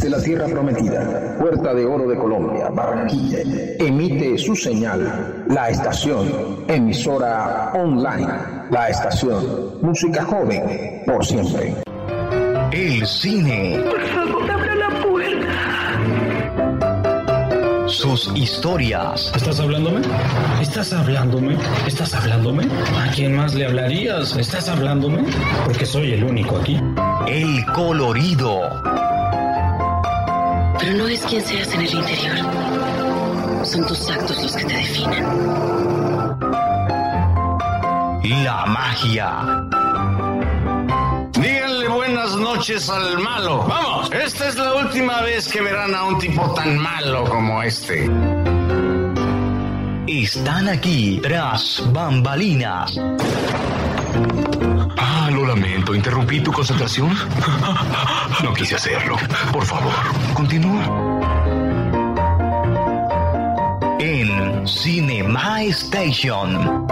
Desde la tierra prometida, Puerta de Oro de Colombia, Barranquilla, emite su señal, la estación, emisora online, la estación, música joven, por siempre. El cine. Por favor, abra la puerta. Sus historias. ¿Estás hablándome? ¿Estás hablándome? ¿Estás hablándome? ¿A quién más le hablarías? ¿Estás hablándome? Porque soy el único aquí. El colorido. Pero no es quien seas en el interior. Son tus actos los que te definen. La magia. Díganle buenas noches al malo. Vamos, esta es la última vez que verán a un tipo tan malo como este. Están aquí tras bambalinas. Lo lamento. ¿Interrumpí tu concentración? No quise hacerlo. Por favor, continúa. En Cinema Station.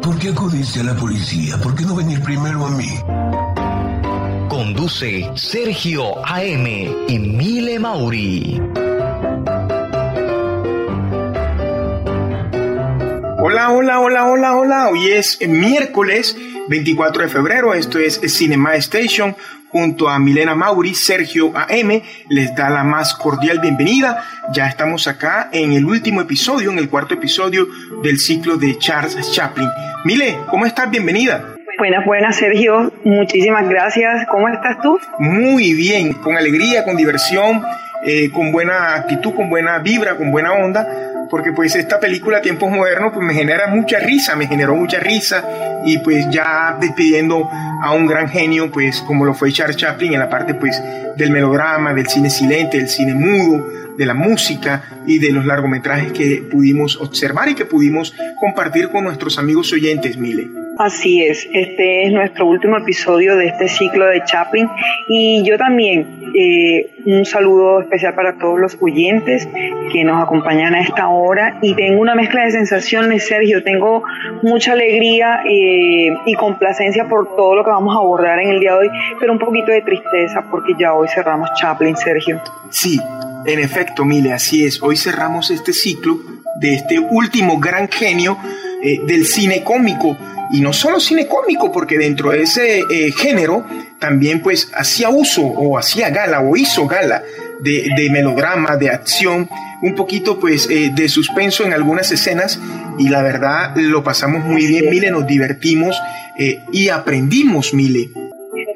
¿Por qué acudiste a la policía? ¿Por qué no venir primero a mí? Conduce Sergio AM y Mile Mauri. Hola, hola, hola, hola, hola. Hoy es miércoles 24 de febrero. Esto es Cinema Station. Junto a Milena Mauri, Sergio AM les da la más cordial bienvenida. Ya estamos acá en el último episodio, en el cuarto episodio del ciclo de Charles Chaplin. Mile, ¿cómo estás? Bienvenida. Buenas, buenas, Sergio. Muchísimas gracias. ¿Cómo estás tú? Muy bien, con alegría, con diversión, eh, con buena actitud, con buena vibra, con buena onda porque pues esta película Tiempos Modernos pues me genera mucha risa, me generó mucha risa y pues ya despidiendo a un gran genio pues como lo fue Charles Chaplin en la parte pues del melodrama, del cine silente, del cine mudo, de la música y de los largometrajes que pudimos observar y que pudimos compartir con nuestros amigos oyentes, Mile. Así es, este es nuestro último episodio de este ciclo de Chaplin y yo también eh, un saludo especial para todos los oyentes que nos acompañan a esta hora y tengo una mezcla de sensaciones, Sergio, tengo mucha alegría eh, y complacencia por todo lo que vamos a abordar en el día de hoy, pero un poquito de tristeza porque ya hoy cerramos Chaplin, Sergio. Sí, en efecto, Mile, así es, hoy cerramos este ciclo de este último gran genio eh, del cine cómico y no solo cine cómico, porque dentro de ese eh, género también pues hacía uso o hacía gala o hizo gala de, de melodrama, de acción, un poquito pues eh, de suspenso en algunas escenas y la verdad lo pasamos muy bien, Mile, nos divertimos eh, y aprendimos, Mile.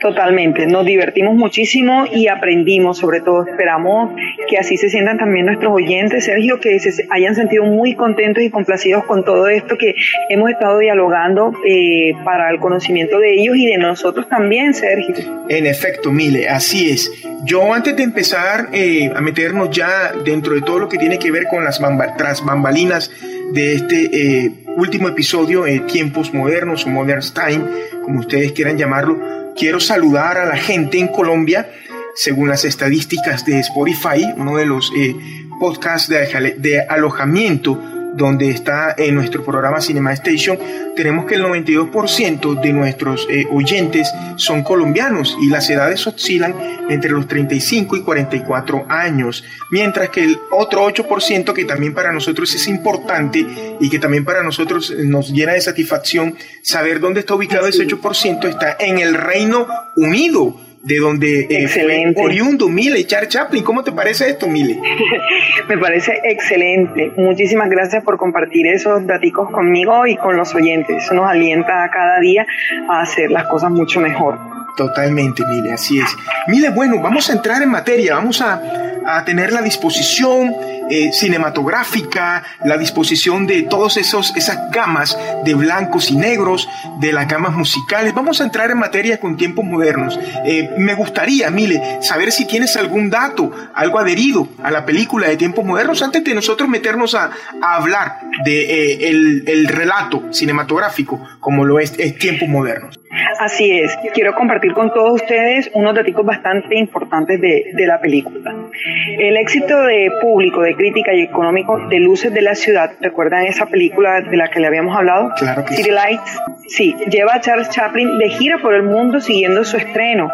Totalmente, nos divertimos muchísimo y aprendimos, sobre todo esperamos que así se sientan también nuestros oyentes, Sergio, que se hayan sentido muy contentos y complacidos con todo esto que hemos estado dialogando eh, para el conocimiento de ellos y de nosotros también, Sergio. En efecto, Mile, así es. Yo antes de empezar eh, a meternos ya dentro de todo lo que tiene que ver con las bamba bambalinas de este eh, último episodio, eh, Tiempos Modernos o Modern Time, como ustedes quieran llamarlo, quiero saludar a la gente en Colombia. Según las estadísticas de Spotify, uno de los eh, podcasts de, de, alojamiento donde está en nuestro programa Cinema Station, tenemos que el 92% de nuestros eh, oyentes son colombianos y las edades oscilan entre los 35 y 44 años, mientras que el otro 8% que también para nosotros es importante y que también para nosotros nos llena de satisfacción saber dónde está ubicado ese 8% está en el Reino Unido de donde eh, fue oriundo Mile, Charles Chaplin. ¿Cómo te parece esto, Mile? Me parece excelente. Muchísimas gracias por compartir esos datos conmigo y con los oyentes. Eso nos alienta cada día a hacer las cosas mucho mejor. Totalmente, Mile, así es. Mile, bueno, vamos a entrar en materia, vamos a, a tener la disposición eh, cinematográfica, la disposición de todas esas gamas de blancos y negros, de las gamas musicales. Vamos a entrar en materia con tiempos modernos. Eh, me gustaría, Mile, saber si tienes algún dato, algo adherido a la película de tiempos modernos antes de nosotros meternos a, a hablar de eh, el, el, relato cinematográfico como lo es, es tiempos modernos. Así es, quiero compartir con todos ustedes unos datos bastante importantes de, de, la película. El éxito de público, de crítica y económico de Luces de la Ciudad, ¿recuerdan esa película de la que le habíamos hablado? Claro que City sí. Lights. Sí, lleva a Charles Chaplin de gira por el mundo siguiendo su estreno.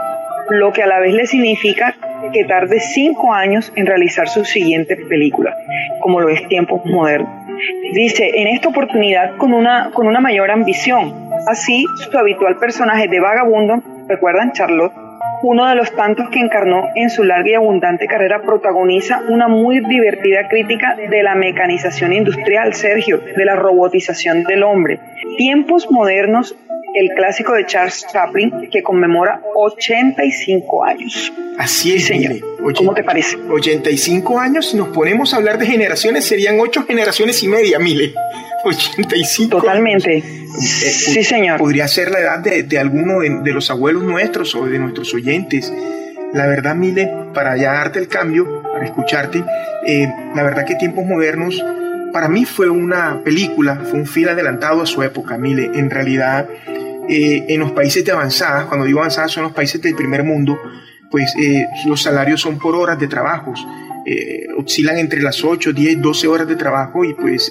lo que a la vez le significa que tarde cinco años en realizar su siguiente película, como lo es Tiempos Modernos. Dice, en esta oportunidad con una, con una mayor ambición. Así, su habitual personaje de vagabundo, recuerdan Charlotte, uno de los tantos que encarnó en su larga y abundante carrera, protagoniza una muy divertida crítica de la mecanización industrial, Sergio, de la robotización del hombre. Tiempos modernos, el clásico de Charles Chaplin, que conmemora 85 años. Así es, señor. Mire, ¿Cómo te parece? 85 años, si nos ponemos a hablar de generaciones, serían 8 generaciones y media, Mile. 85 Totalmente. años. sí, señor. Podría ser la edad de, de alguno de, de, los abuelos nuestros o de nuestros oyentes. La verdad, Mile, para ya darte el cambio, para escucharte, eh, la verdad que tiempos modernos, para mí fue una película, fue un fil adelantado a su época, Mile. En realidad, eh, en los países de avanzadas, cuando digo avanzadas son los países del primer mundo, pues eh, los salarios son por horas de trabajos. oscilan entre las 8, 10, 12 horas de trabajo y pues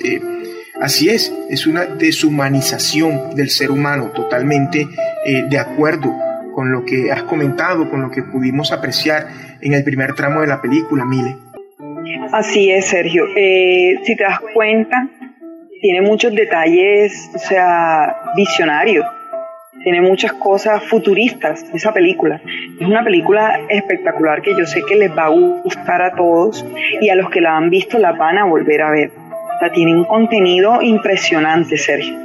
Así es, es una deshumanización del ser humano, totalmente eh, de acuerdo con lo que has comentado, con lo que pudimos apreciar en el primer tramo de la película, Mile. Así es, Sergio. Eh, si te das cuenta, tiene muchos detalles, o sea, visionarios. Tiene muchas cosas futuristas esa película. Es una película espectacular que yo sé que les va a gustar a todos y a los que la han visto la van a volver a ver tiene un contenido impresionante, Sergio.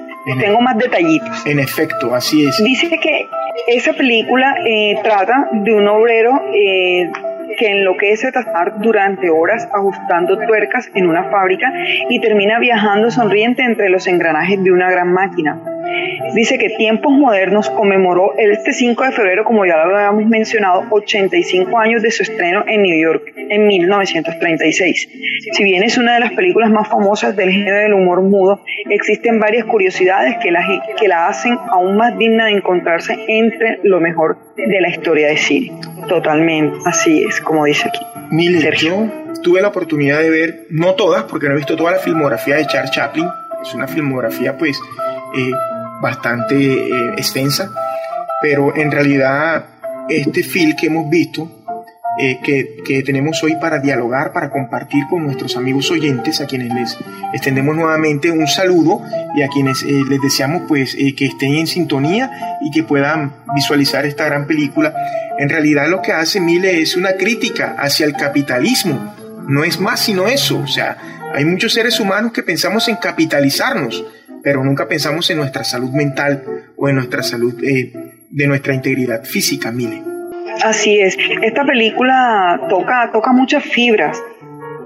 Tengo más detallitos. En efecto, así es. Dice que esa película eh, trata de un obrero eh, que enloquece tratar durante horas ajustando tuercas en una fábrica y termina viajando sonriente entre los engranajes de una gran máquina. Dice que Tiempos Modernos conmemoró este 5 de febrero, como ya lo habíamos mencionado, 85 años de su estreno en New York en 1936. Si bien es una de las películas más famosas del género del humor mudo, existen varias curiosidades que la, que la hacen aún más digna de encontrarse entre lo mejor de la historia de cine. Totalmente, así es, como dice aquí. Mil yo tuve la oportunidad de ver, no todas, porque no he visto toda la filmografía de Charles Chaplin, es una filmografía pues eh, bastante eh, extensa, pero en realidad este film que hemos visto, eh, que, que, tenemos hoy para dialogar, para compartir con nuestros amigos oyentes, a quienes les extendemos nuevamente un saludo y a quienes eh, les deseamos pues que estén en sintonía y que puedan visualizar esta gran película. En realidad lo que hace Mile es una crítica hacia el capitalismo, no es más sino eso, o sea, hay muchos seres humanos que pensamos en capitalizarnos, pero nunca pensamos en nuestra salud mental o en nuestra salud eh, de nuestra integridad física, Mile. Así es. Esta película toca, toca muchas fibras,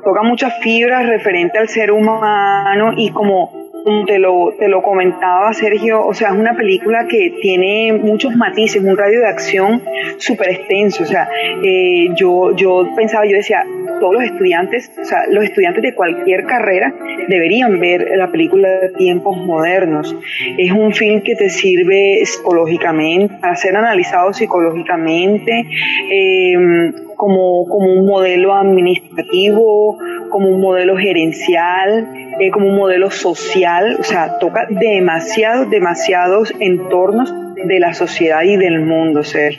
toca muchas fibras referente al ser humano y como te lo, te lo comentaba Sergio, o sea, es una película que tiene muchos matices, un radio de acción súper extenso, o sea, eh, yo, yo pensaba, yo decía, todos los estudiantes, o sea, los estudiantes de cualquier carrera deberían ver la película de tiempos modernos. Es un film que te sirve psicológicamente, a ser analizado psicológicamente, em, como, como un modelo administrativo, como un modelo gerencial, eh, como un modelo social, o sea, toca demasiados, demasiados entornos de la sociedad y del mundo, ser.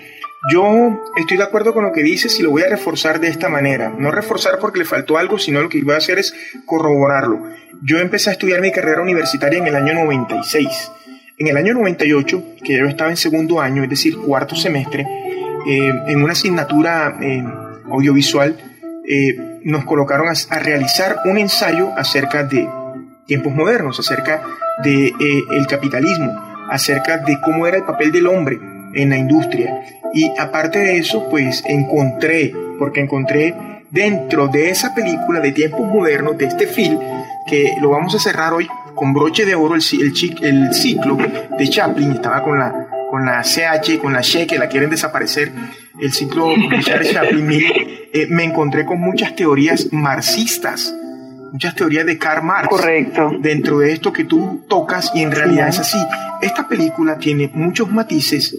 Yo estoy de acuerdo con lo que dices y lo voy a reforzar de esta manera. No reforzar porque le faltó algo, sino lo que voy a hacer es corroborarlo. Yo empecé a estudiar mi carrera universitaria en el año 96. En el año 98, que yo estaba en segundo año, es decir, cuarto semestre, eh, en una asignatura eh, audiovisual, eh, nos colocaron a, realizar un ensayo acerca de tiempos modernos, acerca del de, el capitalismo, acerca de cómo era el papel del hombre en la industria. Y aparte de eso, pues encontré, porque encontré dentro de esa película de tiempos modernos, de este film, que lo vamos a cerrar hoy con broche de oro, el, el, el ciclo de Chaplin, estaba con la, con la CH, con la She, que la quieren desaparecer, el ciclo de Chaplin, eh, me encontré con muchas teorías marxistas, muchas teorías de Karl Marx. Correcto. Dentro de esto que tú tocas y en realidad es así. Esta película tiene muchos matices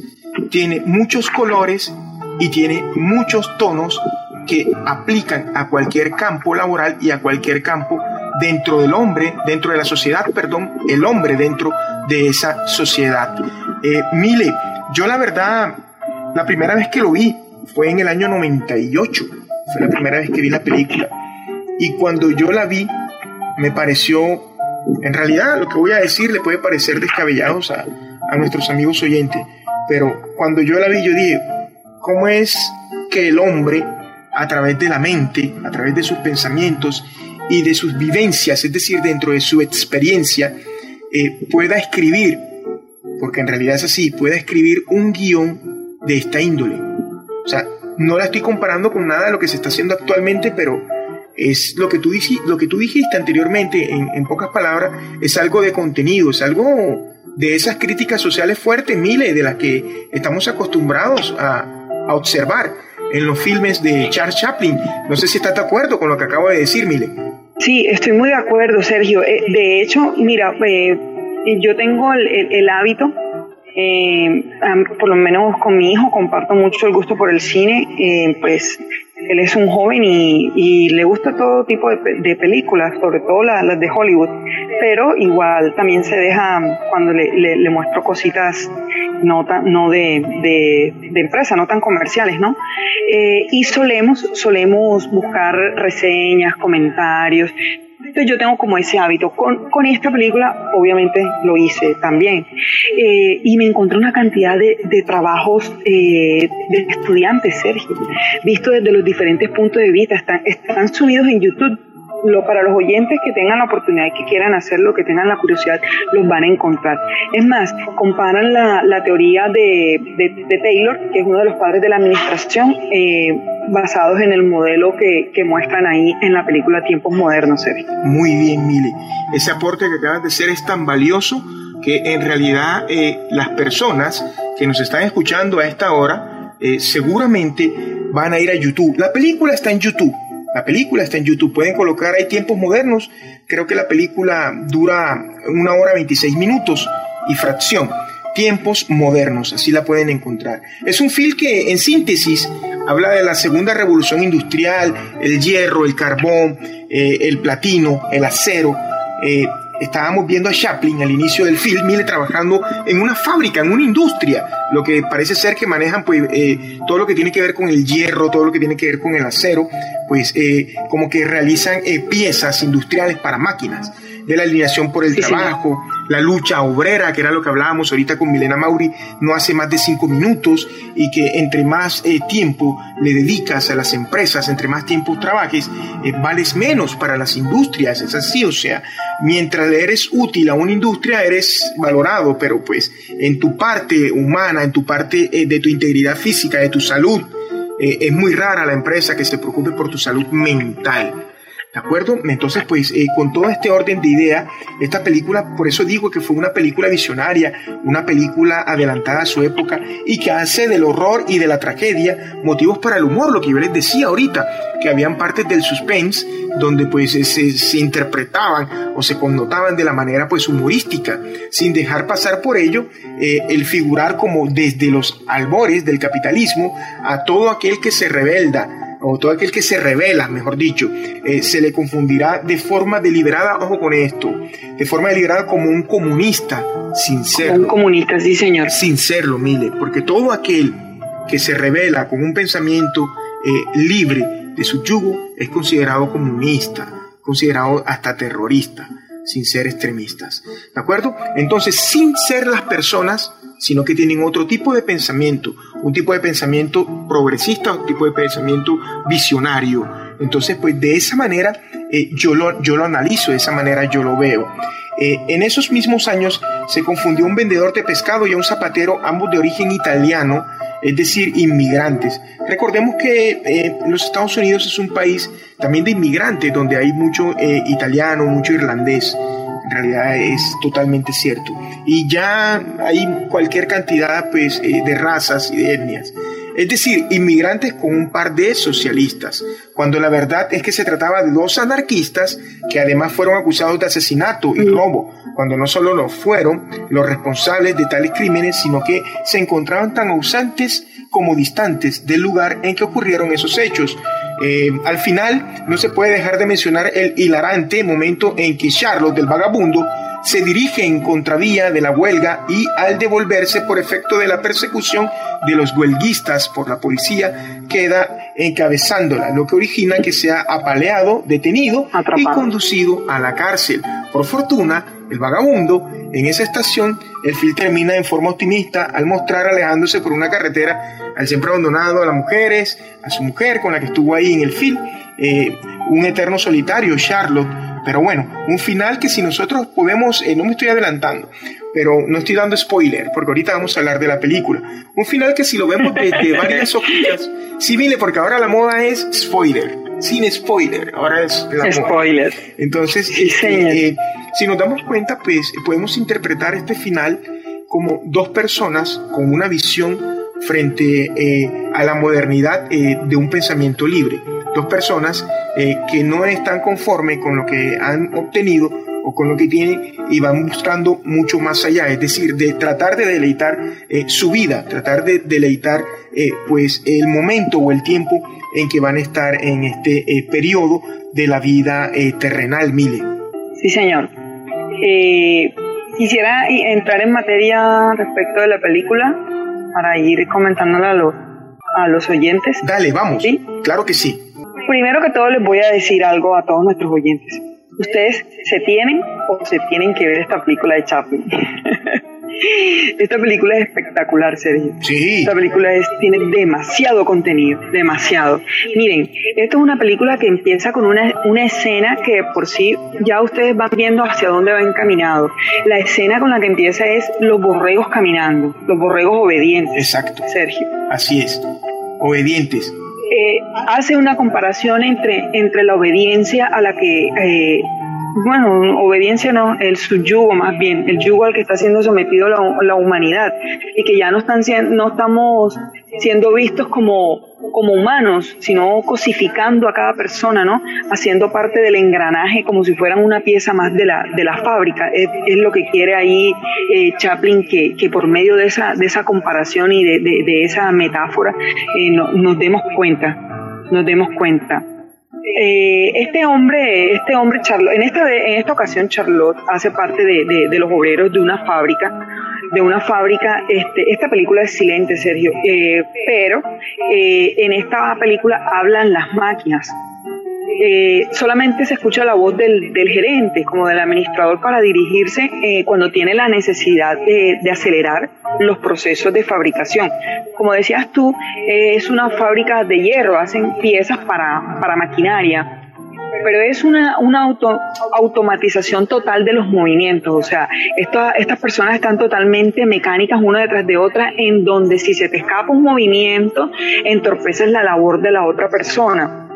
tiene muchos colores y tiene muchos tonos que aplican a cualquier campo laboral y a cualquier campo dentro del hombre, dentro de la sociedad, perdón, el hombre dentro de esa sociedad. Eh, Mile, yo la verdad, la primera vez que lo vi, fue en el año 98. Fue la primera vez que vi la película. Y cuando yo la vi, me pareció, en realidad lo que voy a decir le puede parecer descabellados a, a nuestros amigos oyentes, pero cuando yo la vi yo dije, ¿cómo es que el hombre, a través de la mente, a través de sus pensamientos y de sus vivencias, es decir, dentro de su experiencia, eh, pueda escribir, porque en realidad es así, pueda escribir un guion de esta índole? O sea, no la estoy comparando con nada de lo que se está haciendo actualmente, pero es lo que tú, lo que tú dijiste anteriormente, en, pocas palabras, es algo de contenido, es algo de esas críticas sociales fuertes, miles, de las que estamos acostumbrados a, observar en los filmes de Charles Chaplin. No sé si estás de acuerdo con lo que acabo de decir, Mile. Sí, estoy muy de acuerdo, Sergio. Eh, de hecho, mira, eh, yo tengo el, hábito, eh, por lo menos con mi hijo, comparto mucho el gusto por el cine, pues él es un joven y, le gusta todo tipo de, películas, sobre todo las, de Hollywood, pero igual también se deja cuando le, muestro cositas no, no de, empresa, no tan comerciales, ¿no? Eh, y solemos, solemos buscar reseñas, comentarios, entonces yo tengo como ese hábito. Con, con esta película obviamente lo hice también. Eh, y me encontré una cantidad de, de trabajos eh, de estudiantes, Sergio, visto desde los diferentes puntos de vista. Están, están subidos en YouTube lo, para los oyentes que tengan la oportunidad y que quieran hacerlo, que tengan la curiosidad, los van a encontrar. Es más, comparan la, la teoría de, de, Taylor, que es uno de los padres de la administración, eh, basados en el modelo que, que, muestran ahí en la película Tiempos Modernos. Muy bien, Mili. Ese aporte que acabas de hacer es tan valioso que en realidad eh, las personas que nos están escuchando a esta hora eh, seguramente van a ir a YouTube. La película está en YouTube la película está en YouTube, pueden colocar ahí tiempos modernos. Creo que la película dura una hora 26 minutos y fracción. Tiempos modernos, así la pueden encontrar. Es un film que en síntesis habla de la segunda revolución industrial, el hierro, el carbón, eh, el platino, el acero. Eh, estábamos viendo a Chaplin al inicio del film, Mile trabajando en una fábrica, en una industria, lo que parece ser que manejan pues eh, todo lo que tiene que ver con el hierro, todo lo que tiene que ver con el acero, pues eh, como que realizan eh, piezas industriales para máquinas de la alineación por el trabajo, la lucha obrera, que era lo que hablábamos ahorita con Milena Mauri, no hace más de cinco minutos y que entre más eh, tiempo le dedicas a las empresas, entre más tiempo trabajes, eh, vales menos para las industrias, es así, o sea, mientras le eres útil a una industria, eres valorado, pero pues en tu parte humana, en tu parte eh, de tu integridad física, de tu salud, es muy rara la empresa que se preocupe por tu salud mental. ¿De acuerdo? Entonces, pues eh, con todo este orden de idea, esta película, por eso digo que fue una película visionaria, una película adelantada a su época y que hace del horror y de la tragedia motivos para el humor, lo que yo les decía ahorita, que habían partes del suspense donde pues se, interpretaban o se connotaban de la manera pues humorística, sin dejar pasar por ello eh, el figurar como desde los albores del capitalismo a todo aquel que se rebelda o todo aquel que se revela, mejor dicho, eh, se le confundirá de forma deliberada, ojo con esto, de forma deliberada como un comunista, sin serlo. Un comunista, sí, señor. Sin serlo, mire, porque todo aquel que se revela con un pensamiento eh, libre de su yugo es considerado comunista, considerado hasta terrorista, sin ser extremistas. ¿De acuerdo? Entonces, sin ser las personas sino que tienen otro tipo de pensamiento, un tipo de pensamiento progresista, un tipo de pensamiento visionario. Entonces, pues de esa manera eh, yo, lo, yo lo analizo, de esa manera yo lo veo. Eh, en esos mismos años se confundió un vendedor de pescado y un zapatero, ambos de origen italiano, es decir, inmigrantes. Recordemos que eh, los Estados Unidos es un país también de inmigrantes, donde hay mucho italiano, mucho irlandés en realidad es totalmente cierto. Y ya hay cualquier cantidad pues, eh, de razas y de etnias. Es decir, inmigrantes con un par de socialistas, cuando la verdad es que se trataba de dos anarquistas que además fueron acusados de asesinato y robo, cuando no solo lo fueron los responsables de tales crímenes, sino que se encontraban tan ausentes como distantes del lugar en que ocurrieron esos hechos. Eh, al final, no se puede dejar de mencionar el hilarante momento en que Charlotte, del vagabundo, se dirige en contravía de la huelga y al devolverse por efecto de la persecución de los huelguistas por la policía, queda encabezándola, lo que origina que sea apaleado, detenido y conducido a la cárcel. Por fortuna, el vagabundo, en esa estación, el film termina en forma optimista al mostrar alejándose por una carretera al siempre abandonado a las mujeres, a su mujer con la que estuvo ahí en el film, eh, un eterno solitario, Charlotte. Pero bueno, un final que si nosotros podemos, eh, no me estoy adelantando, pero no estoy dando spoiler, porque ahorita vamos a hablar de la película. Un final que si lo vemos de, varias hojitas, sí, mire, porque ahora la moda es spoiler, sin spoiler, ahora es la spoiler. Entonces, este, eh, si nos damos cuenta, pues podemos interpretar este final como dos personas con una visión frente eh, a la modernidad eh, de un pensamiento libre. Dos personas eh, que no están conformes con lo que han obtenido o con lo que tienen y van buscando mucho más allá, es decir, de tratar de deleitar su vida, tratar de deleitar pues el momento o el tiempo en que van a estar en este periodo de la vida terrenal, Mile. Sí, señor. quisiera entrar en materia respecto de la película para ir comentándola a los, a los oyentes. Dale, vamos. ¿Sí? Claro que sí. Primero que todo les voy a decir algo a todos nuestros oyentes. Ustedes se tienen o se tienen que ver esta película de Chaplin. Esta película es espectacular, Sergio. Sí. Esta película es, tiene demasiado contenido, demasiado. Miren, esto es una película que empieza con una, una escena que por sí ya ustedes van viendo hacia dónde va encaminado. La escena con la que empieza es los borregos caminando, los borregos obedientes. Exacto. Sergio. Así es, obedientes. Eh, hace una comparación entre, entre la obediencia a la que eh, bueno, obediencia no, el subyugo más bien, el yugo al que está siendo sometido la, humanidad y que ya no, están, no estamos siendo vistos como, humanos, sino cosificando a cada persona, ¿no? Haciendo parte del engranaje como si fueran una pieza más de la, de la fábrica. Es, lo que quiere ahí eh, Chaplin, que, por medio de esa, comparación y de, de, esa metáfora eh, nos demos cuenta, nos demos cuenta. Eh, este hombre, este hombre Charlotte, en esta, en esta ocasión Charlotte hace parte de, los obreros de una fábrica, de una fábrica, este, esta película es silente, Sergio, eh, pero eh, en esta película hablan las máquinas, eh, solamente se escucha la voz del, gerente, como del administrador, para dirigirse eh, cuando tiene la necesidad de, acelerar los procesos de fabricación. Como decías tú, eh, es una fábrica de hierro, hacen piezas para, para maquinaria pero es una, una auto, automatización total de los movimientos. O sea, estas personas están totalmente mecánicas una detrás de otra, en donde si se te escapa un movimiento, entorpeces la labor de la otra persona.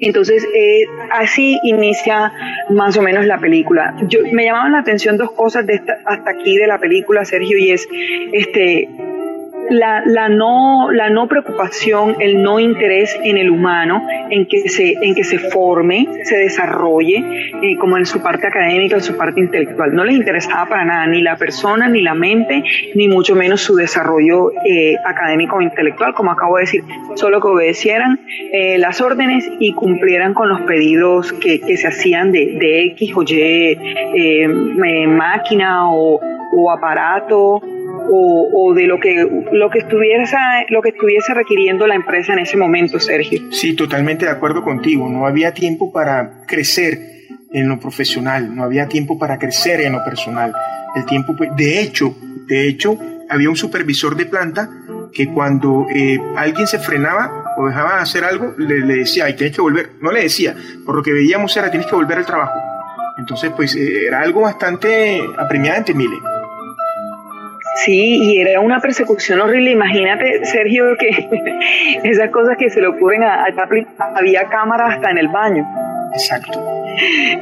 Entonces, eh, así inicia más o menos la película. Yo, me llamaban la atención dos cosas de hasta aquí de la película, Sergio, y es este la, la, no, la no preocupación, el no interés en el humano, en que se, en que se forme, se desarrolle, eh, como en su parte académica, en su parte intelectual. No les interesaba para nada ni la persona, ni la mente, ni mucho menos su desarrollo eh, académico o intelectual, como acabo de decir, solo que obedecieran eh, las órdenes y cumplieran con los pedidos que, se hacían de, de X o Y máquina o, o aparato o, de lo que lo que estuviese lo que estuviese requiriendo la empresa en ese momento, Sergio. Sí, totalmente de acuerdo contigo. No había tiempo para crecer en lo profesional, no había tiempo para crecer en lo personal. El tiempo, de hecho, de hecho, había un supervisor de planta que cuando eh, alguien se frenaba o dejaba de hacer algo, le, decía, ay, tienes que volver. No le decía, por lo que veíamos era, tienes que volver al trabajo. Entonces, pues eh, era algo bastante apremiante, Mile. Sí, y era una persecución horrible. Imagínate, Sergio, que esas cosas que se le ocurren a, Chaplin, había cámara hasta en el baño. Exacto.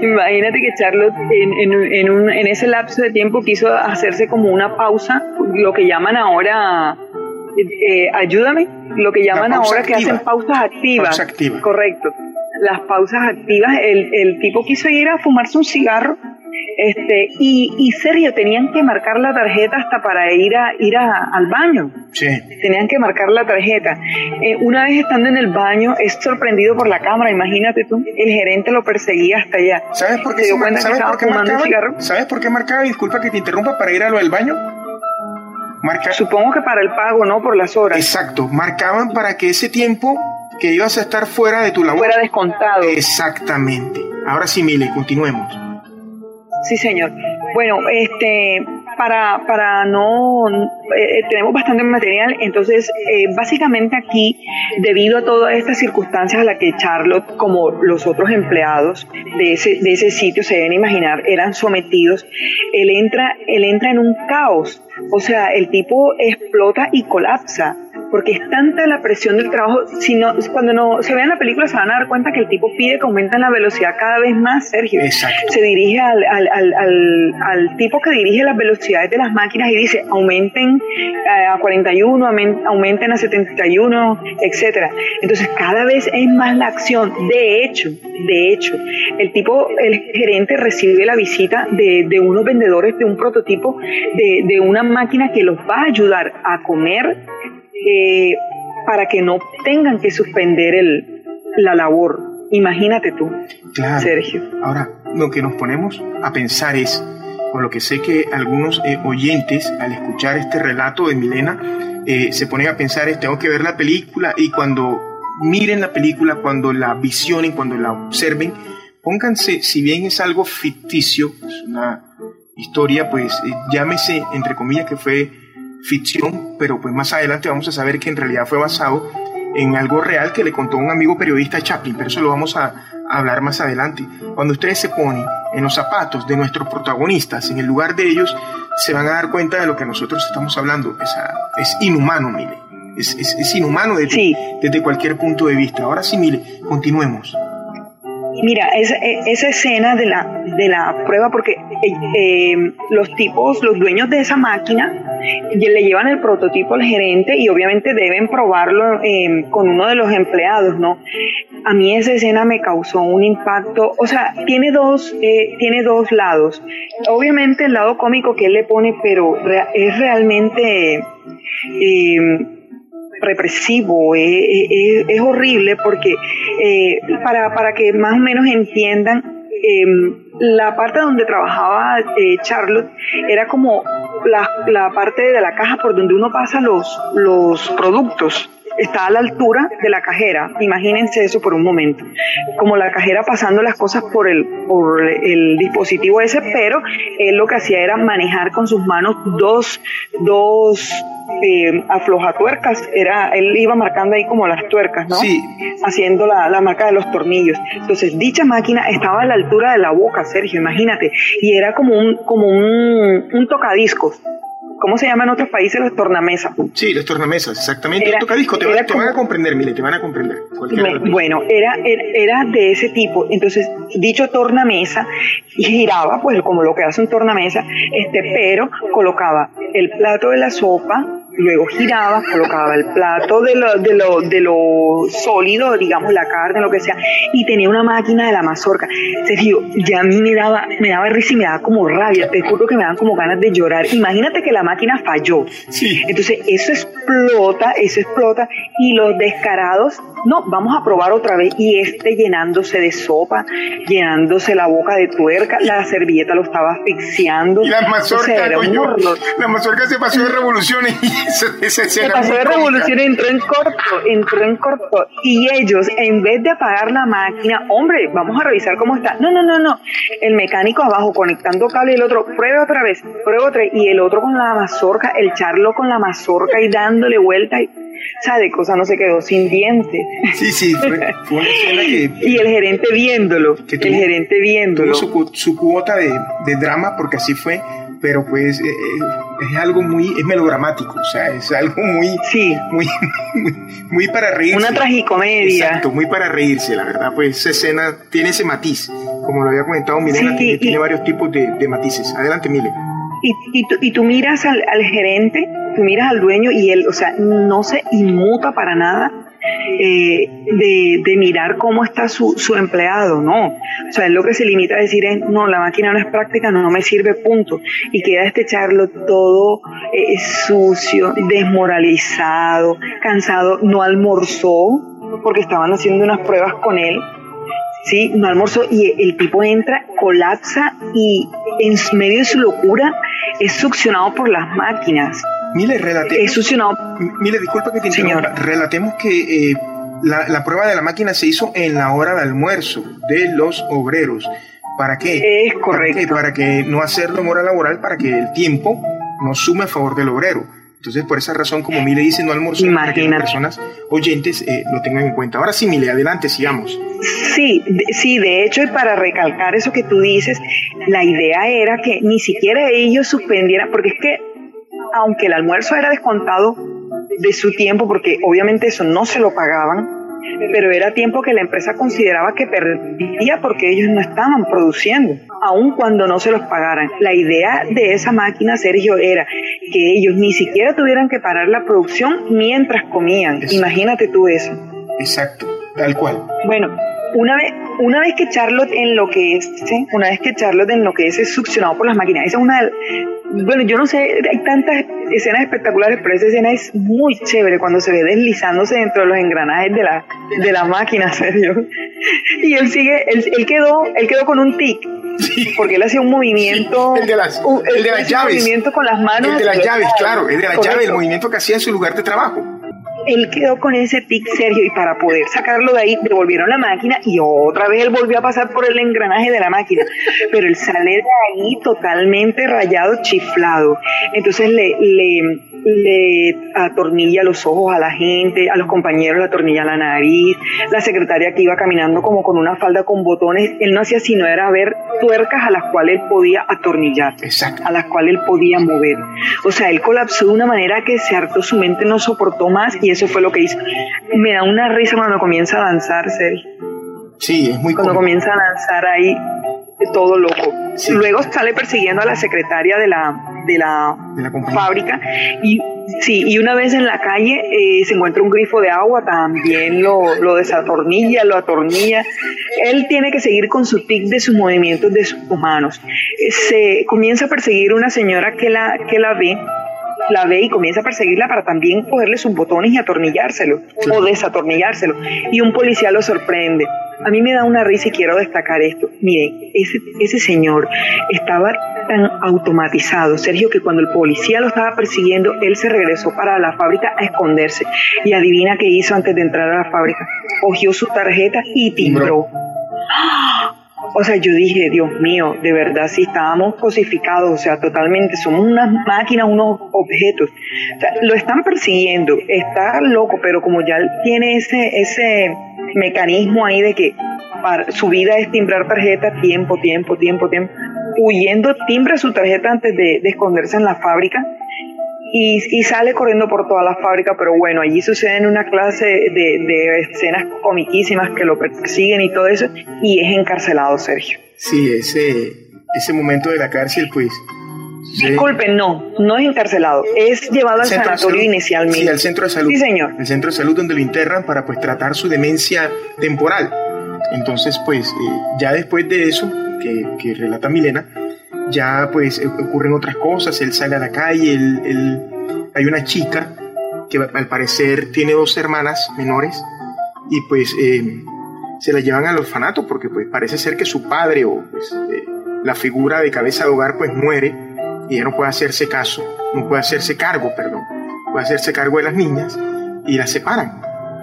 Imagínate que Charlotte en, en, un, en ese lapso de tiempo quiso hacerse como una pausa, lo que llaman ahora, eh, ayúdame, lo que llaman ahora que hacen pausas activas. Correcto. Las pausas activas, el, el tipo quiso ir a fumarse un cigarro Este, y, y Sergio, tenían que marcar la tarjeta hasta para ir a ir a, al baño. Sí. Tenían que marcar la tarjeta. Eh, una vez estando en el baño, es sorprendido por la cámara, imagínate tú, el gerente lo perseguía hasta allá. ¿Sabes por qué, Se dio que ¿sabes estaba por qué fumando un marcaban? cigarro. ¿Sabes por qué marcaba? Disculpa que te interrumpa para ir a lo del baño. Marca... Supongo que para el pago, ¿no? Por las horas. Exacto, marcaban para que ese tiempo que ibas a estar fuera de tu labor. Fuera descontado. Exactamente. Ahora sí, Mile, continuemos. Sí, señor. Bueno, este, para, para no, eh, tenemos bastante material, entonces, eh, básicamente aquí, debido a todas estas circunstancias a las que Charlotte, como los otros empleados de ese, de ese sitio, se deben imaginar, eran sometidos, él entra, él entra en un caos. O sea, el tipo explota y colapsa porque es tanta la presión del trabajo, si no, cuando no se vean la película se van a dar cuenta que el tipo pide que aumenten la velocidad cada vez más, Sergio. Exacto. Se dirige al, al, al, al, tipo que dirige las velocidades de las máquinas y dice aumenten eh, a 41, aumen- aumenten a 71, etcétera. Entonces cada vez es más la acción. De hecho, de hecho, el tipo, el gerente recibe la visita de, de unos vendedores de un prototipo de, de una máquina que los va a ayudar a comer eh, para que no tengan que suspender el, la labor. Imagínate tú, Claro. Sergio. Ahora, lo que nos ponemos a pensar es, o lo que sé que algunos eh, oyentes al escuchar este relato de Milena eh, se ponen a pensar es, tengo que ver la película y cuando miren la película, cuando la visionen, cuando la observen, pónganse, si bien es algo ficticio, es una historia, pues llámese, entre comillas, que fue ficción, pero pues más adelante vamos a saber que en realidad fue basado en algo real que le contó un amigo periodista Chaplin, pero eso lo vamos a, a hablar más adelante. Cuando ustedes se ponen en los zapatos de nuestros protagonistas, en el lugar de ellos, se van a dar cuenta de lo que nosotros estamos hablando. Es, es inhumano, mire. Es, es, es inhumano desde, Sí. desde cualquier punto de vista. Ahora sí, mire, continuemos. Mira, esa, e- esa escena de la, de la prueba, porque eh, eh, los tipos, los dueños de esa máquina, le llevan el prototipo al gerente y obviamente deben probarlo eh, con uno de los empleados, ¿no? A mí esa escena me causó un impacto, o sea, tiene dos, eh, tiene dos lados. Obviamente el lado cómico que él le pone, pero es realmente... eh, represivo, eh, eh, eh, es horrible porque eh, para, para que más o menos entiendan, eh, la parte donde trabajaba eh, Charlotte era como la, la parte de la caja por donde uno pasa los, los productos. Está a la altura de la cajera, imagínense eso por un momento, como la cajera pasando las cosas por el, por el dispositivo ese, pero él lo que hacía era manejar con sus manos dos, dos eh, aflojatuercas, era, él iba marcando ahí como las tuercas, ¿no? Sí. Haciendo la, la marca de los tornillos. Entonces, dicha máquina estaba a la altura de la boca, Sergio, imagínate, y era como un, como un, un tocadiscos. ¿Cómo se llama en otros países los tornamesa? Sí, las tornamesas, exactamente. Era- Toca disco, te, era van- a comprender, mire, te van a comprender. Me- bueno, era, era, era de ese tipo. Entonces, dicho tornamesa, giraba, pues como lo que hace un tornamesa, este, pero colocaba el plato de la sopa, luego giraba, colocaba el plato de lo, de lo, de lo sólido, digamos la carne, lo que sea, y tenía una máquina de la mazorca. Sergio, ya a mí me daba, me daba risa y me daba como rabia, te juro que me daban como ganas de llorar. Imagínate que la máquina falló. Sí. Entonces eso explota, eso explota y los descarados, no, vamos a probar otra vez y este llenándose de sopa, llenándose la boca de tuerca, la servilleta lo estaba asfixiando. Y la O mazorca, sea, era un coño, horror. la mazorca se pasó de revoluciones y esa, esa Se pasó de revolución, entró en corto, entró en corto. Y ellos, en vez de apagar la máquina, hombre, vamos a revisar cómo está. No, no, no, no. El mecánico abajo conectando cable y el otro, pruebe otra vez, pruebe otra vez. Y el otro con la mazorca, el charlo con la mazorca y dándole vuelta. Y, o sea, de cosa no se quedó sin dientes. Sí, sí, fue, fue una escena que Y el gerente viéndolo, Que el gerente viéndolo. tuvo su, su cuota de, de drama, porque así fue, pero pues eh, eh, es algo muy, es melodramático, o sea, es algo muy, Sí, muy, muy, muy para reírse. una tragicomedia. Exacto, muy para reírse, la verdad, pues esa escena tiene ese matiz, como lo había comentado Milena, Sí, tiene, y- tiene varios tipos de, de matices. Adelante, Mile. Y, y, tú, y tú miras al, al gerente, tú miras al dueño y él, o sea, no se inmuta para nada. Eh, de, mirar cómo está su, su, empleado, no. O sea, él lo que se limita a decir es, no, la máquina no es práctica, no, me sirve, punto. Y queda este charlo todo eh, sucio, desmoralizado, cansado, no almorzó porque estaban haciendo unas pruebas con él. Sí, no almorzó y el tipo entra, colapsa y en medio de su locura es succionado por las máquinas. Mire, relatemos. Mire, disculpa que te interrumpa. Relatemos que eh, la, prueba de la máquina se hizo en la hora de almuerzo de los obreros. ¿Para qué? Es correcto. ¿Para, que no hacerlo en hora laboral, para que el tiempo no sume a favor del obrero. Entonces, por esa razón, como Mile dice, no almuerzo, para que las personas oyentes eh, lo tengan en cuenta. Ahora sí, Mile, adelante, sigamos. Sí, sí, de hecho, y para recalcar eso que tú dices, la idea era que ni siquiera ellos suspendieran, porque es que aunque el almuerzo era descontado de su tiempo, porque obviamente eso no se lo pagaban, pero era tiempo que la empresa consideraba que perdía porque ellos no estaban produciendo, aun cuando no se los pagaran. La idea de esa máquina, Sergio, era que ellos ni siquiera tuvieran que parar la producción mientras comían. Imagínate tú eso. Exacto, tal cual. Bueno, una vez, una vez que Charlotte enloquece, una vez que Charlotte enloquece es succionado por las máquinas, esa es una bueno, yo no sé, hay tantas escenas espectaculares, pero esa escena es muy chévere cuando se ve deslizándose dentro de los engranajes de la, de la máquina, serio. Y él sigue, él, quedó, él quedó con un tic, porque él hacía un movimiento, el de las, el, de las llaves, movimiento con las manos, el de las llaves, claro, el de las llaves, el movimiento que hacía en su lugar de trabajo él quedó con ese tic Sergio y para poder sacarlo de ahí devolvieron la máquina y otra vez él volvió a pasar por el engranaje de la máquina, pero él sale de ahí totalmente rayado, chiflado. Entonces le, le, le atornilla los ojos a la gente, a los compañeros le atornilla la nariz, la secretaria que iba caminando como con una falda con botones, él no hacía sino era ver tuercas a las cuales él podía atornillar, a las cuales él podía mover. O sea, él colapsó de una manera que se hartó, su mente no soportó más y eso fue lo que hizo. Me da una risa cuando comienza a danzar, Sergio. Sí, es muy Cuando comienza a danzar ahí, todo loco. Luego sale persiguiendo a la secretaria de la, de la, fábrica y sí, y una vez en la calle eh, se encuentra un grifo de agua, también lo, lo desatornilla, lo atornilla. Él tiene que seguir con su tic de sus movimientos de sus manos. Se comienza a perseguir una señora que la, que la ve la ve y comienza a perseguirla para también cogerle sus botones y atornillárselo o desatornillárselo. Y un policía lo sorprende. A mí me da una risa y quiero destacar esto. Miren, ese, ese señor estaba tan automatizado, Sergio, que cuando el policía lo estaba persiguiendo, él se regresó para la fábrica a esconderse. Y adivina qué hizo antes de entrar a la fábrica. Cogió su tarjeta y timbró. O sea, yo dije, Dios mío, de verdad, si estábamos cosificados, o sea, totalmente, somos unas máquinas, unos objetos. O sea, lo están persiguiendo, está loco, pero como ya tiene ese, ese mecanismo ahí de que su vida es timbrar tarjeta, tiempo, tiempo, tiempo, tiempo, huyendo, timbra su tarjeta antes de, esconderse en la fábrica y, sale corriendo por toda la fábrica, pero bueno, allí suceden una clase de, escenas comiquísimas que lo persiguen y todo eso, y es encarcelado, Sergio. Sí, ese, ese momento de la cárcel, pues... Disculpen, no, no es encarcelado, es llevado al sanatorio inicialmente. Sí, al centro de salud. Sí, señor. El centro de salud donde lo internan para pues tratar su demencia temporal. Entonces, pues, eh, ya después de eso, que, que relata Milena, ya pues ocurren otras cosas, él sale a la calle, él, hay una chica que al parecer tiene dos hermanas menores y pues eh, se la llevan al orfanato porque pues parece ser que su padre o pues, eh, la figura de cabeza de hogar pues muere y ella no puede hacerse caso, no puede hacerse cargo, perdón, puede hacerse cargo de las niñas y las separan.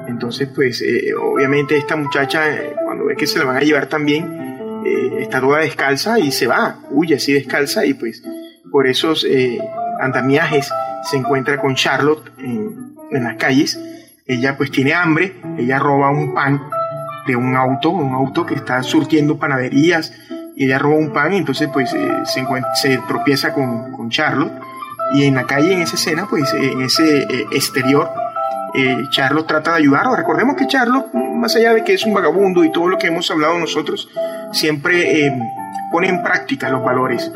Entonces pues eh, obviamente esta muchacha cuando ve que se la van a llevar también eh, está toda descalza y se va, huye así descalza y pues por esos eh, andamiajes se encuentra con Charlotte en, las calles. Ella pues tiene hambre, ella roba un pan de un auto, un auto que está surtiendo panaderías. Y ella roba un pan y entonces pues eh, se, se tropieza con, con, Charlotte. Y en la calle, en esa escena, pues en ese exterior, Charlotte trata de ayudarlo. Recordemos que Charlotte, más allá de que es un vagabundo y todo lo que hemos hablado nosotros, siempre eh, pone en práctica los valores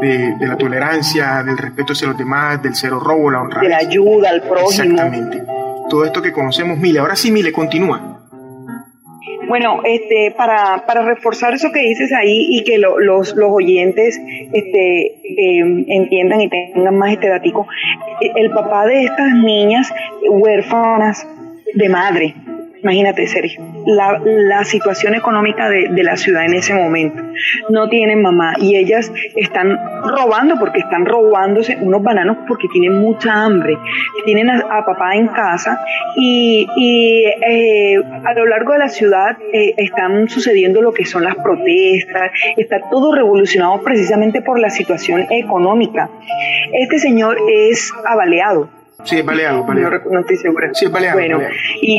de, la tolerancia, del respeto hacia los demás, del cero robo, la honra. De la ayuda al prójimo. Exactamente. todo esto que conocemos. Mile, ahora sí, Mile, continúa. Bueno, este, para, para reforzar eso que dices ahí y que lo, los, los oyentes este, eh, entiendan y tengan más este datico, el papá de estas niñas huérfanas de madre, Imagínate, Sergio, la, la situación económica de, de, la ciudad en ese momento. No tienen mamá y ellas están robando porque están robándose unos bananos porque tienen mucha hambre. Tienen a, papá en casa y, y eh, a lo largo de la ciudad eh, están sucediendo lo que son las protestas. Está todo revolucionado precisamente por la situación económica. Este señor es abaleado. Sí, es. No, no estoy segura. Sí, es. Bueno, y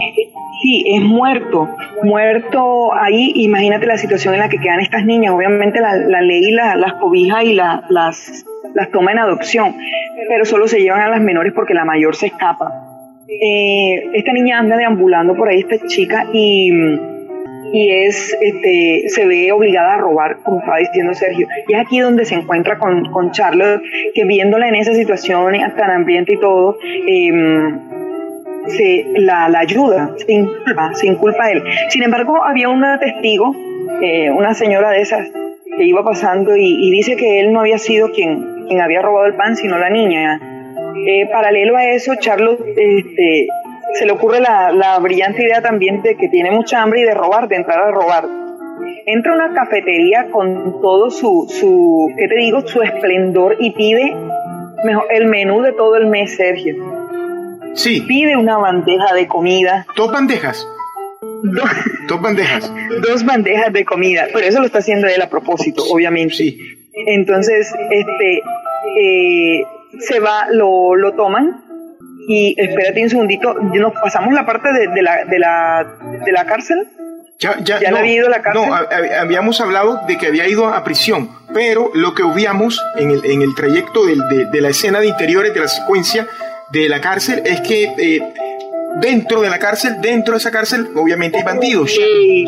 Sí, es muerto, muerto ahí. Imagínate la situación en la que quedan estas niñas. Obviamente la, la ley la, las cobija y la, las, las toma en adopción, pero solo se llevan a las menores porque la mayor se escapa. Eh, esta niña anda deambulando por ahí, esta chica, y, y es, este, se ve obligada a robar, como estaba diciendo Sergio. Y es aquí donde se encuentra con, con Charlotte, que viéndola en esa situación tan hambrienta y todo, eh, se la, la, ayuda, se inculpa, se a él. Sin embargo, había una testigo, eh, una señora de esas, que iba pasando y, y, dice que él no había sido quien, quien había robado el pan, sino la niña. Eh, paralelo a eso, Charlotte este, se le ocurre la, la, brillante idea también de que tiene mucha hambre y de robar, de entrar a robar. Entra a una cafetería con todo su, su ¿qué te digo?, su esplendor y pide mejor, el menú de todo el mes, Sergio Sí. Pide una bandeja de comida. ¿Dos bandejas? Dos, Dos bandejas. Dos bandejas de comida. Pero eso lo está haciendo él a propósito, obviamente. Sí. Entonces, este, eh, se va, lo, lo toman. Y espérate un segundito, nos pasamos la parte de, de, la, de, la, de la cárcel. Ya, ya, ¿Ya no, había ido a la cárcel? No, habíamos hablado de que había ido a prisión, pero lo que obviamos en el, en el trayecto de, de, de la escena de interiores de la secuencia de la cárcel es que eh, dentro de la cárcel, dentro de esa cárcel, obviamente hay bandidos.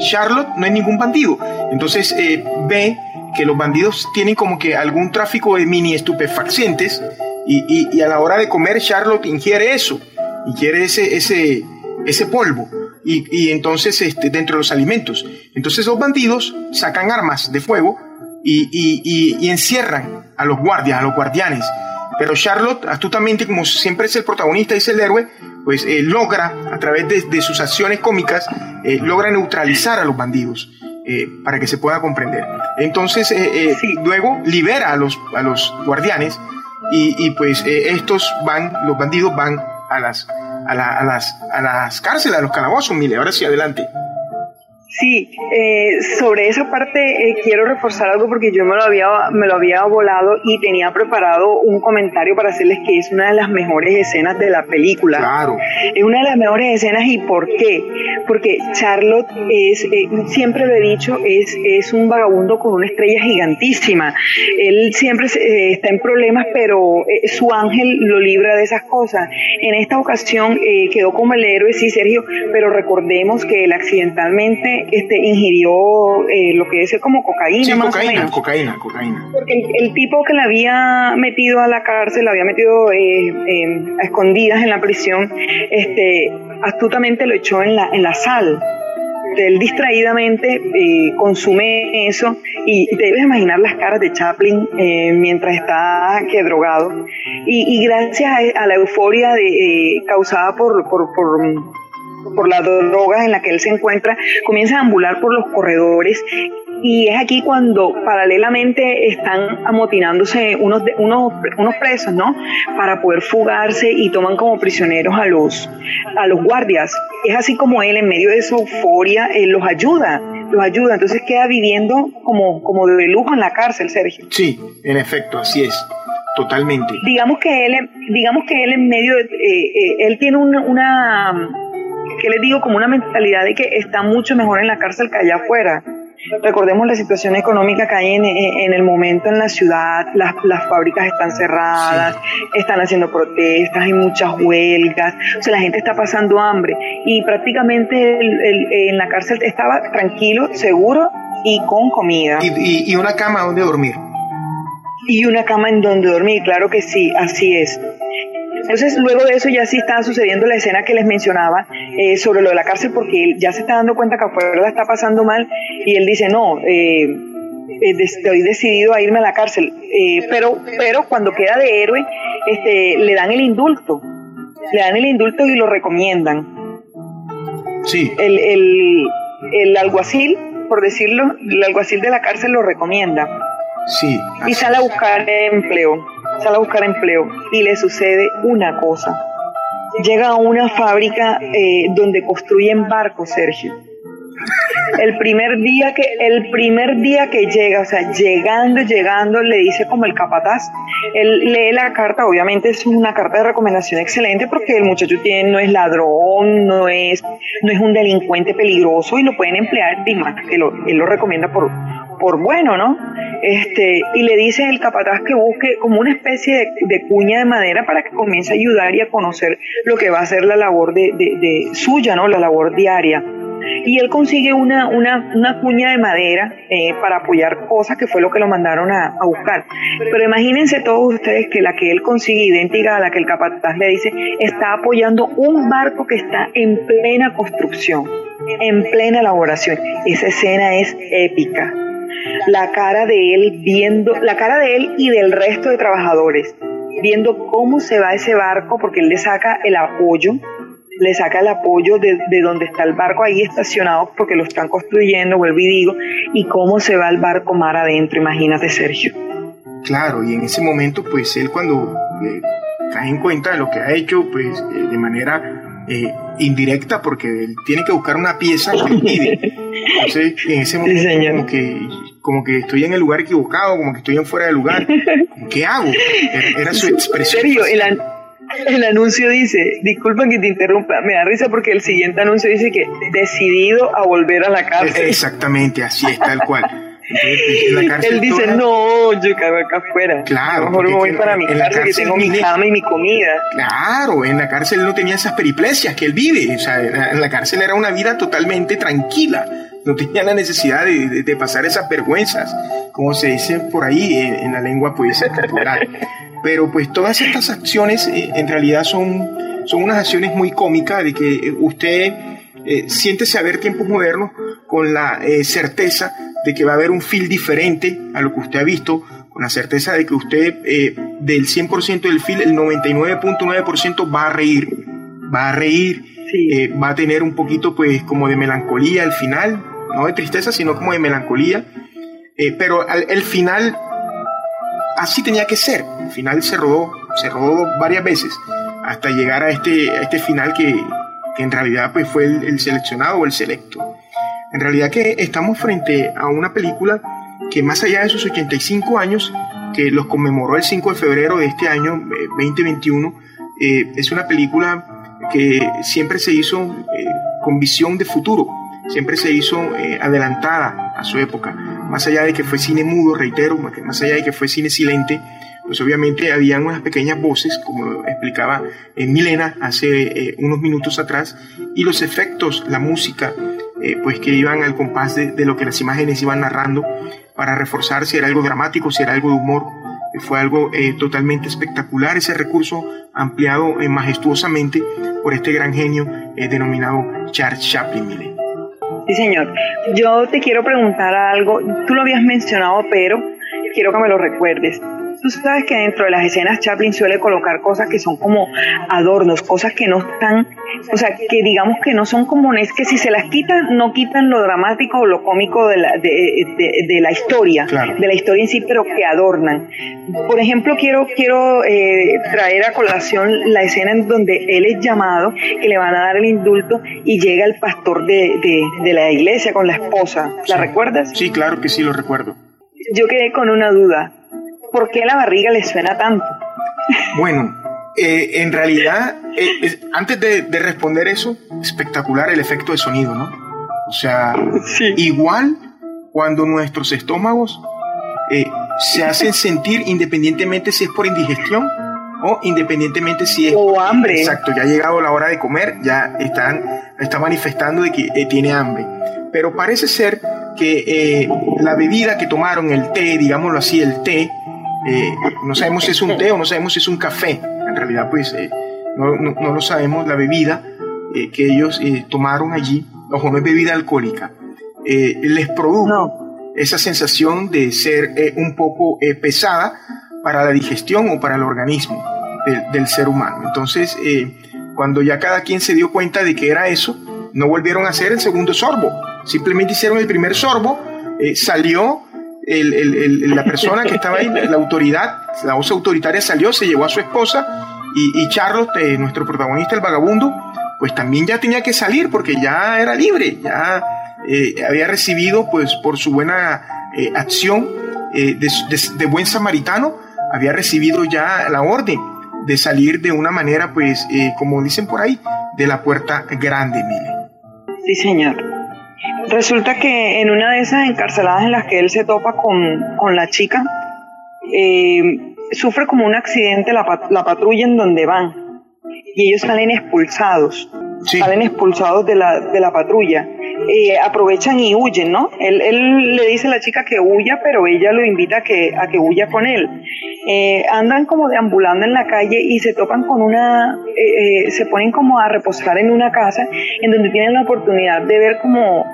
Charlotte no es ningún bandido. Entonces eh, ve que los bandidos tienen como que algún tráfico de mini estupefacientes y, y, y, a la hora de comer Charlotte ingiere eso, ingiere ese, ese, ese polvo. Y, y entonces este, dentro de los alimentos. Entonces los bandidos sacan armas de fuego y, y encierran a los guardias, a los guardianes. Pero Charlotte, astutamente, como siempre es el protagonista y es el héroe, pues eh, logra, a través de, de sus acciones cómicas, eh, logra neutralizar a los bandidos. Eh, para que se pueda comprender. Entonces, sí. luego libera a los, a los guardianes y, y pues estos van, los bandidos van a las, a, la, a, las, a las cárceles, a los calabozos, mire, ahora sí, adelante. Sí, eh, sobre esa parte eh, quiero reforzar algo porque yo me lo había me lo había volado y tenía preparado un comentario para hacerles que es una de las mejores escenas de la película. Claro. Es una de las mejores escenas y ¿por qué? Porque Charlotte es eh, siempre lo he dicho es es un vagabundo con una estrella gigantísima. Él siempre eh, está en problemas, pero eh, su ángel lo libra de esas cosas. En esta ocasión quedó como el héroe, sí, Sergio, pero recordemos que él accidentalmente este, ingirió eh, lo que es como cocaína. Sí, más cocaína, o menos. cocaína, cocaína. Porque el, el, tipo que le había metido a la cárcel, lo había metido eh, eh, a escondidas en la prisión, este, astutamente lo echó en la, en la sal. Él distraídamente eh, consume eso y te debes imaginar las caras de Chaplin eh, mientras está que drogado. Y, y gracias a, a, la euforia de, eh, causada por, por, por por las drogas en la que él se encuentra, comienza a ambular por los corredores y es aquí cuando paralelamente están amotinándose unos, unos, unos presos, ¿no? Para poder fugarse y toman como prisioneros a los, a los guardias. Es así como él, en medio de su euforia, él los ayuda, los ayuda. Entonces queda viviendo como, como de lujo en la cárcel, Sergio. Sí, en efecto, así es. Totalmente. Digamos que él, digamos que él en medio de, eh, eh, él tiene una, una que les digo, como una mentalidad de que está mucho mejor en la cárcel que allá afuera. Recordemos la situación económica que hay en, en el momento en la ciudad, las, las fábricas están cerradas, sí. están haciendo protestas, hay muchas huelgas, o sea, la gente está pasando hambre y prácticamente el, el, en la cárcel estaba tranquilo, seguro y con comida. Y, y, y una cama donde dormir. Y una cama en donde dormir, claro que sí, así es Entonces, luego de eso ya sí estaba sucediendo la escena que les mencionaba eh, sobre lo de la cárcel, porque él ya se está dando cuenta que afuera la está pasando mal y él dice, no, eh, eh, estoy decidido a irme a la cárcel. pero, pero cuando queda de héroe, este, le dan el indulto. Le dan el indulto y lo recomiendan. Sí. El, el, el alguacil, por decirlo, el alguacil de la cárcel lo recomienda. Sí. Y sale a buscar empleo sale a buscar empleo y le sucede una cosa. Llega a una fábrica eh, donde construyen barcos, Sergio. El primer día que el primer día que llega, o sea, llegando, llegando, le dice como el capataz. Él lee la carta, obviamente es una carta de recomendación excelente porque el muchacho tiene no es ladrón, no es no es un delincuente peligroso y lo pueden emplear y que lo, él lo recomienda por por bueno, ¿no? Este, y le dice el capataz que busque como una especie de, cuña de madera para que comience a ayudar y a conocer lo que va a ser la labor de, suya, ¿no? La labor diaria. Y él consigue una, una, una cuña de madera eh, para apoyar cosas que fue lo que lo mandaron a, a, buscar. Pero imagínense todos ustedes que la que él consigue, idéntica a la que el capataz le dice, está apoyando un barco que está en plena construcción, en plena elaboración. Esa escena es épica la cara de él viendo, la cara de él y del resto de trabajadores, viendo cómo se va ese barco, porque él le saca el apoyo, le saca el apoyo de, donde está el barco ahí estacionado, porque lo están construyendo, vuelvo y digo, y cómo se va el barco mar adentro, imagínate Sergio. Claro, y en ese momento, pues él cuando eh, cae en cuenta de lo que ha hecho, pues eh, de manera eh, indirecta, porque él tiene que buscar una pieza que impide. Entonces, en ese momento, como que como que estoy en el lugar equivocado, como que estoy en fuera de lugar. ¿Qué hago? Era, su expresión. serio? El, anuncio dice, disculpa que te interrumpa, me da risa porque el siguiente anuncio dice que decidido a volver a la cárcel. Exactamente, así es, tal cual. Él dice, no, yo cago acá afuera. Claro. Mejor me voy para mi en cárcel, que tengo mi cama y mi comida. Claro, en la cárcel no tenía esas periplesias que él vive. O sea, en la cárcel era una vida totalmente tranquila no tenía la necesidad de, pasar esas vergüenzas, como se dice por ahí en, la lengua pues popular. Pero pues todas estas acciones eh, en realidad son, son unas acciones muy cómicas de que eh, usted eh, siente saber tiempos modernos con la certeza de que va a haber un feel diferente a lo que usted ha visto, con la certeza de que usted del 100% del feel, el 99.9% va a reír, va a reír, va a tener un poquito pues como de melancolía al final, no de tristeza, sino como de melancolía. Eh, pero el final así tenía que ser. El final se rodó, se rodó varias veces hasta llegar a este, este final que, que en realidad pues, fue el, seleccionado o el selecto. En realidad que estamos frente a una película que más allá de sus 85 años, que los conmemoró el 5 de febrero de este año 2021, eh, eh, es una película que siempre se hizo con visión de futuro siempre se hizo eh, adelantada a su época. Más allá de que fue cine mudo, reitero, más allá de que fue cine silente, pues obviamente habían unas pequeñas voces, como lo explicaba eh, Milena hace eh, unos minutos atrás, y los efectos, la música, pues que iban al compás de, de, lo que las imágenes iban narrando para reforzar si era algo dramático, si era algo de humor. Fue algo totalmente espectacular ese recurso ampliado majestuosamente por este gran genio denominado Charles Chaplin Milena. Sí, señor. Yo te quiero preguntar algo. Tú lo habías mencionado, pero quiero que me lo recuerdes. Tú sabes que dentro de las escenas Chaplin suele colocar cosas que son como adornos, cosas que no están, o sea, que digamos que no son comunes, que si se las quitan, no quitan lo dramático o lo cómico de la, de, la historia, de la historia en sí, pero que adornan. Por ejemplo, quiero, quiero eh, traer a colación la escena en donde él es llamado, que le van a dar el indulto y llega el pastor de, la iglesia con la esposa. ¿La recuerdas? Sí, claro que sí, lo recuerdo. Yo quedé con una duda. ¿Por qué la barriga le suena tanto? Bueno, eh, en realidad, eh, antes de, responder eso, espectacular el efecto de sonido, ¿no? O sea, igual cuando nuestros estómagos eh, se hacen sentir independientemente si es por indigestión o independientemente si es o hambre. Exacto, ya ha llegado la hora de comer, ya están está manifestando de que tiene hambre. Pero parece ser que la bebida que tomaron, el té, digámoslo así, el té, eh, no sabemos si es un té o no sabemos si es un café, en realidad pues eh, no, no, lo sabemos, la bebida eh, que ellos tomaron allí, ojo, no es bebida alcohólica, les produjo esa sensación de ser un poco pesada para la digestión o para el organismo del, del ser humano. Entonces, cuando ya cada quien se dio cuenta de que era eso, no volvieron a hacer el segundo sorbo, simplemente hicieron el primer sorbo, salió la persona que estaba ahí, la autoridad, la voz autoritaria salió, se llevó a su esposa y, y Charlos, eh, nuestro protagonista, el vagabundo, pues también ya tenía que salir porque ya era libre, ya eh, había recibido pues por su buena eh, acción de, buen samaritano, había recibido ya la orden de salir de una manera pues como dicen por ahí, de la puerta grande, mire. Sí, señor. Resulta que en una de esas encarceladas en las que él se topa con, la chica, eh, sufre como un accidente la, patrulla en donde van y ellos salen expulsados, salen expulsados de la, de la patrulla. Eh, aprovechan y huyen, ¿no? Él, él, le dice a la chica que huya, pero ella lo invita a que, a que huya con él. Eh, andan como deambulando en la calle y se topan con una, se ponen como a reposar en una casa en donde tienen la oportunidad de ver como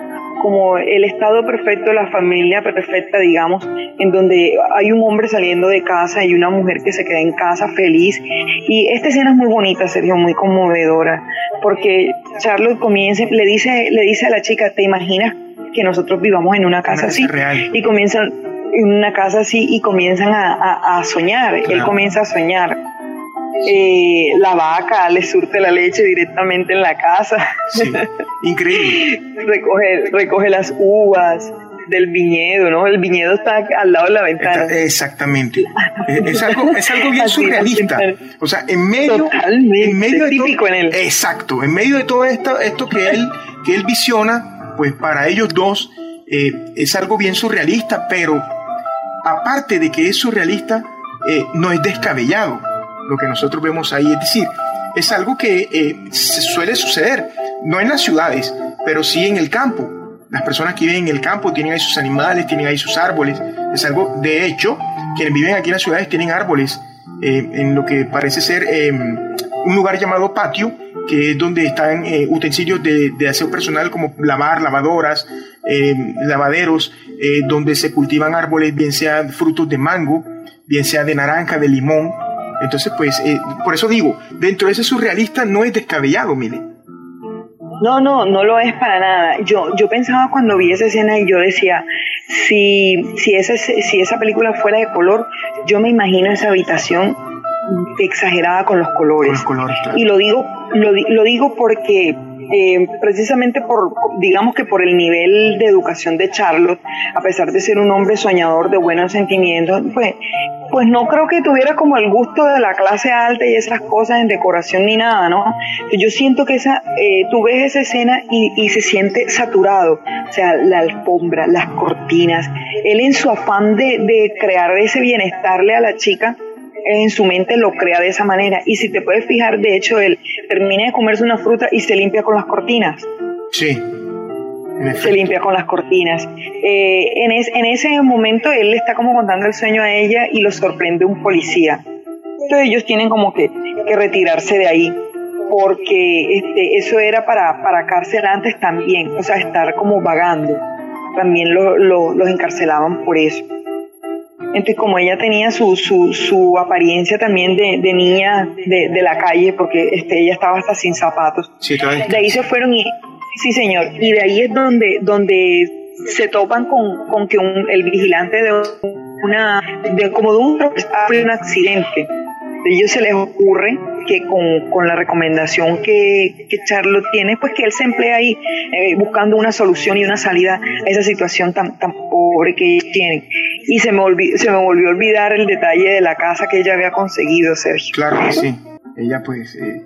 como el estado perfecto la familia perfecta, digamos, en donde hay un hombre saliendo de casa y una mujer que se queda en casa feliz. Y esta escena es muy bonita, Sergio, muy conmovedora, porque Charlotte comienza, le dice, le dice a la chica, ¿te imaginas que nosotros vivamos en una casa así? Y comienzan en una casa así y comienzan a, soñar. Él comienza a soñar eh, la vaca le surte la leche directamente en la casa. increíble. recoge, recoge las uvas del viñedo, ¿no? El viñedo está al lado de la ventana. exactamente. Eh, es, algo, es algo bien surrealista. O sea, en medio, en medio de típico en él. Exacto, en medio de todo esto, esto que él, que él visiona, pues para ellos dos eh, es algo bien surrealista, pero aparte de que es surrealista, eh, no es descabellado lo que nosotros vemos ahí. Es decir, es algo que eh, suele suceder, no en las ciudades, pero sí en el campo. Las personas que viven en el campo tienen ahí sus animales, tienen ahí sus árboles. Es algo, de hecho, quienes viven aquí en las ciudades tienen árboles eh, en lo que parece ser em, un lugar llamado patio, que es donde están eh, utensilios de, de, aseo personal como lavar, lavadoras, em, lavaderos, donde se cultivan árboles, bien sean frutos de mango, bien sea de naranja, de limón, entonces, pues, eh, por eso digo, dentro de ese surrealista no es descabellado, mire. No, no, no lo es para nada. Yo, yo pensaba cuando vi esa escena y yo decía, si, si, esa, si esa película fuera de color, yo me imagino esa habitación exagerada con los colores. Con los colores Y lo digo, lo, lo digo porque eh, precisamente por, digamos que por el nivel de educación de Charlotte, a pesar de ser un hombre soñador de buenos sentimientos, pues, pues no creo que tuviera como el gusto de la clase alta y esas cosas en decoración ni nada, ¿no? Yo siento que esa, eh, tú ves esa escena y, se siente saturado, o sea, la alfombra, las cortinas, él en su afán de, de crear ese bienestarle a la chica, en su mente lo crea de esa manera. Y si te puedes fijar, de hecho, él termina de comerse una fruta y se limpia con las cortinas. Sí. Se limpia con las cortinas. Eh, en, en ese momento él le está como contando el sueño a ella y lo sorprende un policía. Entonces ellos tienen como que, que retirarse de ahí porque este, eso era para, para cárcel antes también, o sea, estar como vagando. También los encarcelaban por eso. Entonces, como ella tenía su, su, su apariencia también de, de niña de, de, la calle, porque este, ella estaba hasta sin zapatos, de ahí se fueron y, sí señor, y de ahí es donde, donde se topan con, con que un, el vigilante de una, de, como de un, un accidente ellos se les ocurre que con, con la recomendación que, que, Charlotte tiene, pues que él se emplea ahí eh, buscando una solución y una salida a esa situación tan, tan pobre que ellos tienen. Y se me, se me volvió a olvidar el detalle de la casa que ella había conseguido, Sergio. Claro que sí. Ella pues eh,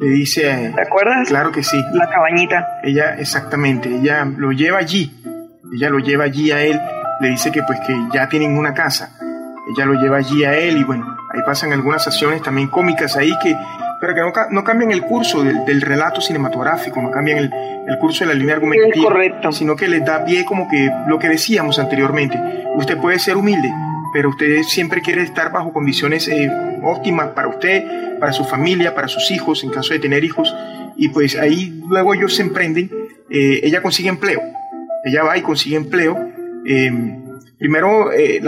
le dice... ¿Te acuerdas? Claro que sí. La cabañita. Ella, exactamente, ella lo lleva allí. Ella lo lleva allí a él. Le dice que pues que ya tienen una casa ella lo lleva allí a él y bueno, ahí pasan algunas acciones también cómicas ahí que, pero que no, no cambian el curso del, del, relato cinematográfico, no cambian el, el, curso de la línea argumentativa, correcto. sino que les da pie como que lo que decíamos anteriormente, usted puede ser humilde, pero usted siempre quiere estar bajo condiciones eh, óptimas para usted, para su familia, para sus hijos, en caso de tener hijos, y pues ahí luego ellos se emprenden, eh, ella consigue empleo, ella va y consigue empleo. Em, primero, eh,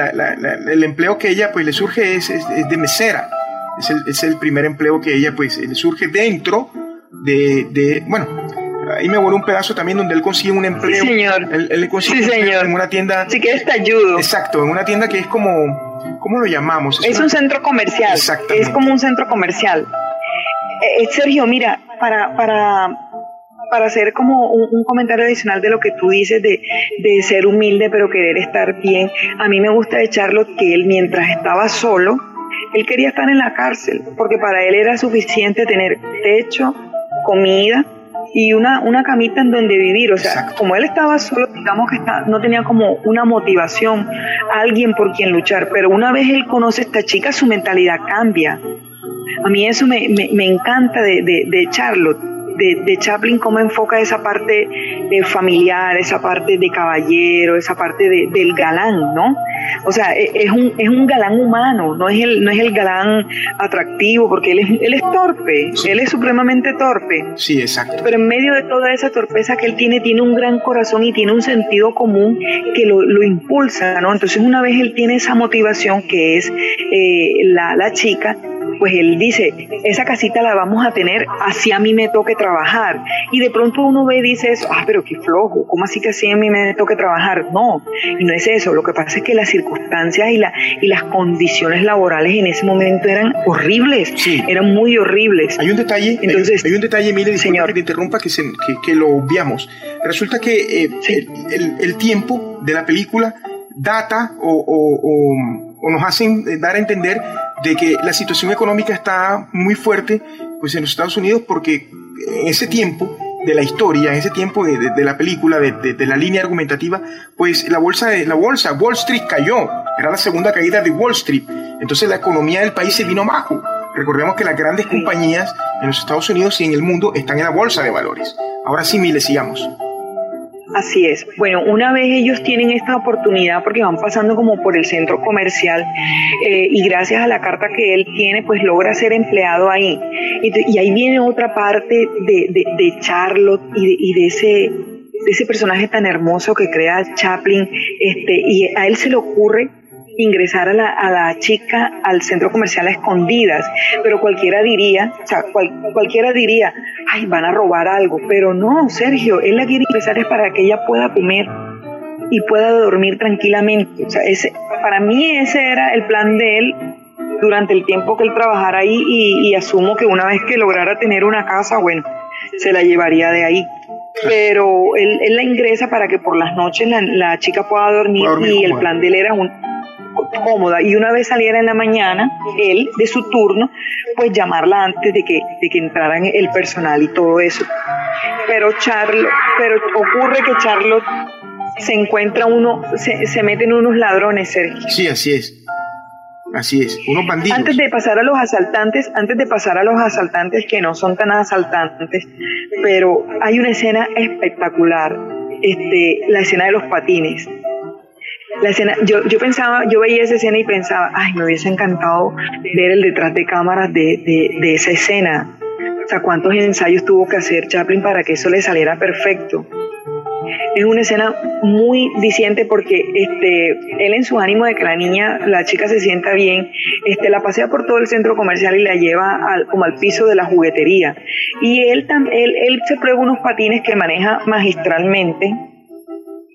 el empleo que ella pues le surge es, de mesera, es el, es el, primer empleo que ella pues le surge dentro de, de bueno, ahí me voló un pedazo también donde él consigue un empleo. Sí, señor. Él, consigue sí, señor. en una tienda. Sí, que te ayudo. Exacto, en una tienda que es como, ¿cómo lo llamamos? Es, un centro comercial. Exactamente. Es como un centro comercial. Eh, eh, Sergio, mira, para, para, para hacer como un, comentario adicional de lo que tú dices de, de ser humilde pero querer estar bien, a mí me gusta echarlo que él mientras estaba solo, él quería estar en la cárcel, porque para él era suficiente tener techo, comida, y una, una camita en donde vivir. O sea, como él estaba solo, digamos que está, no tenía como una motivación, alguien por quien luchar. Pero una vez él conoce a esta chica, su mentalidad cambia. A mí eso me, me, encanta de, de, de Charlotte de, Chaplin, cómo enfoca esa parte de familiar, esa parte de caballero, esa parte de, del galán, ¿no? O sea, e, es un, es un galán humano, no es el, no es el galán atractivo, porque él es, él es torpe, él es supremamente torpe. Sí, exacto. Pero en medio de toda esa torpeza que él tiene, tiene un gran corazón y tiene un sentido común que lo, lo impulsa, ¿no? Entonces una vez él tiene esa motivación que es eh, la, la chica, pues él dice, esa casita la vamos a tener así a mí me toque trabajar. Y de pronto uno ve y dice eso, ah, pero qué flojo, ¿cómo así que así a mí me toque trabajar? No, y no es eso, lo que pasa es que las circunstancias y, la, y las condiciones laborales en ese momento eran horribles, eran muy horribles. Hay un detalle, Entonces, hay, un detalle, mire, señor. que te interrumpa, que, que, lo obviamos. Resulta que eh, el, tiempo de la película data o o nos hacen eh, dar a entender de que la situación económica está muy fuerte pues en los Estados Unidos porque en ese tiempo de la historia, en ese tiempo de, de, la película, de, de, la línea argumentativa, pues la bolsa, la bolsa, Wall Street cayó, era la segunda caída de Wall Street, entonces la economía del país se vino bajo. Recordemos que las grandes compañías en los Estados Unidos y en el mundo están en la bolsa de valores. Ahora sí, Miles, sigamos. Así es. Bueno, una vez ellos tienen esta oportunidad porque van pasando como por el centro comercial eh, y gracias a la carta que él tiene, pues logra ser empleado ahí. Y, ahí viene otra parte de, de, Charlotte y de, ese de ese personaje tan hermoso que crea Chaplin, este, y a él se le ocurre ingresar a la, a la chica al centro comercial a escondidas, pero cualquiera diría, o sea, cualquiera diría, ay, van a robar algo, pero no, Sergio, él la quiere ingresar es para que ella pueda comer y pueda dormir tranquilamente. O sea, ese, para mí ese era el plan de él durante el tiempo que él trabajara ahí y, asumo que una vez que lograra tener una casa, bueno, se la llevaría de ahí. Pero él, él, la ingresa para que por las noches la, la chica pueda dormir, y el plan de él era un, cómoda y una vez saliera en la mañana, él de su turno, pues llamarla antes de que, de que entraran el personal y todo eso. Pero Charlotte, pero ocurre que Charlotte se encuentra uno, se, se meten unos ladrones, Sergio. Sí, así es. Así es, unos bandidos. Antes de pasar a los asaltantes, antes de pasar a los asaltantes que no son tan asaltantes, pero hay una escena espectacular, este, la escena de los patines la escena, yo, yo pensaba, yo veía esa escena y pensaba, ay, me hubiese encantado ver el detrás de cámaras de, de, esa escena. O sea, cuántos ensayos tuvo que hacer Chaplin para que eso le saliera perfecto. Es una escena muy diciente porque este, él en su ánimo de que la niña, la chica se sienta bien, este, la pasea por todo el centro comercial y la lleva al, como al piso de la juguetería. Y él, él, él se prueba unos patines que maneja magistralmente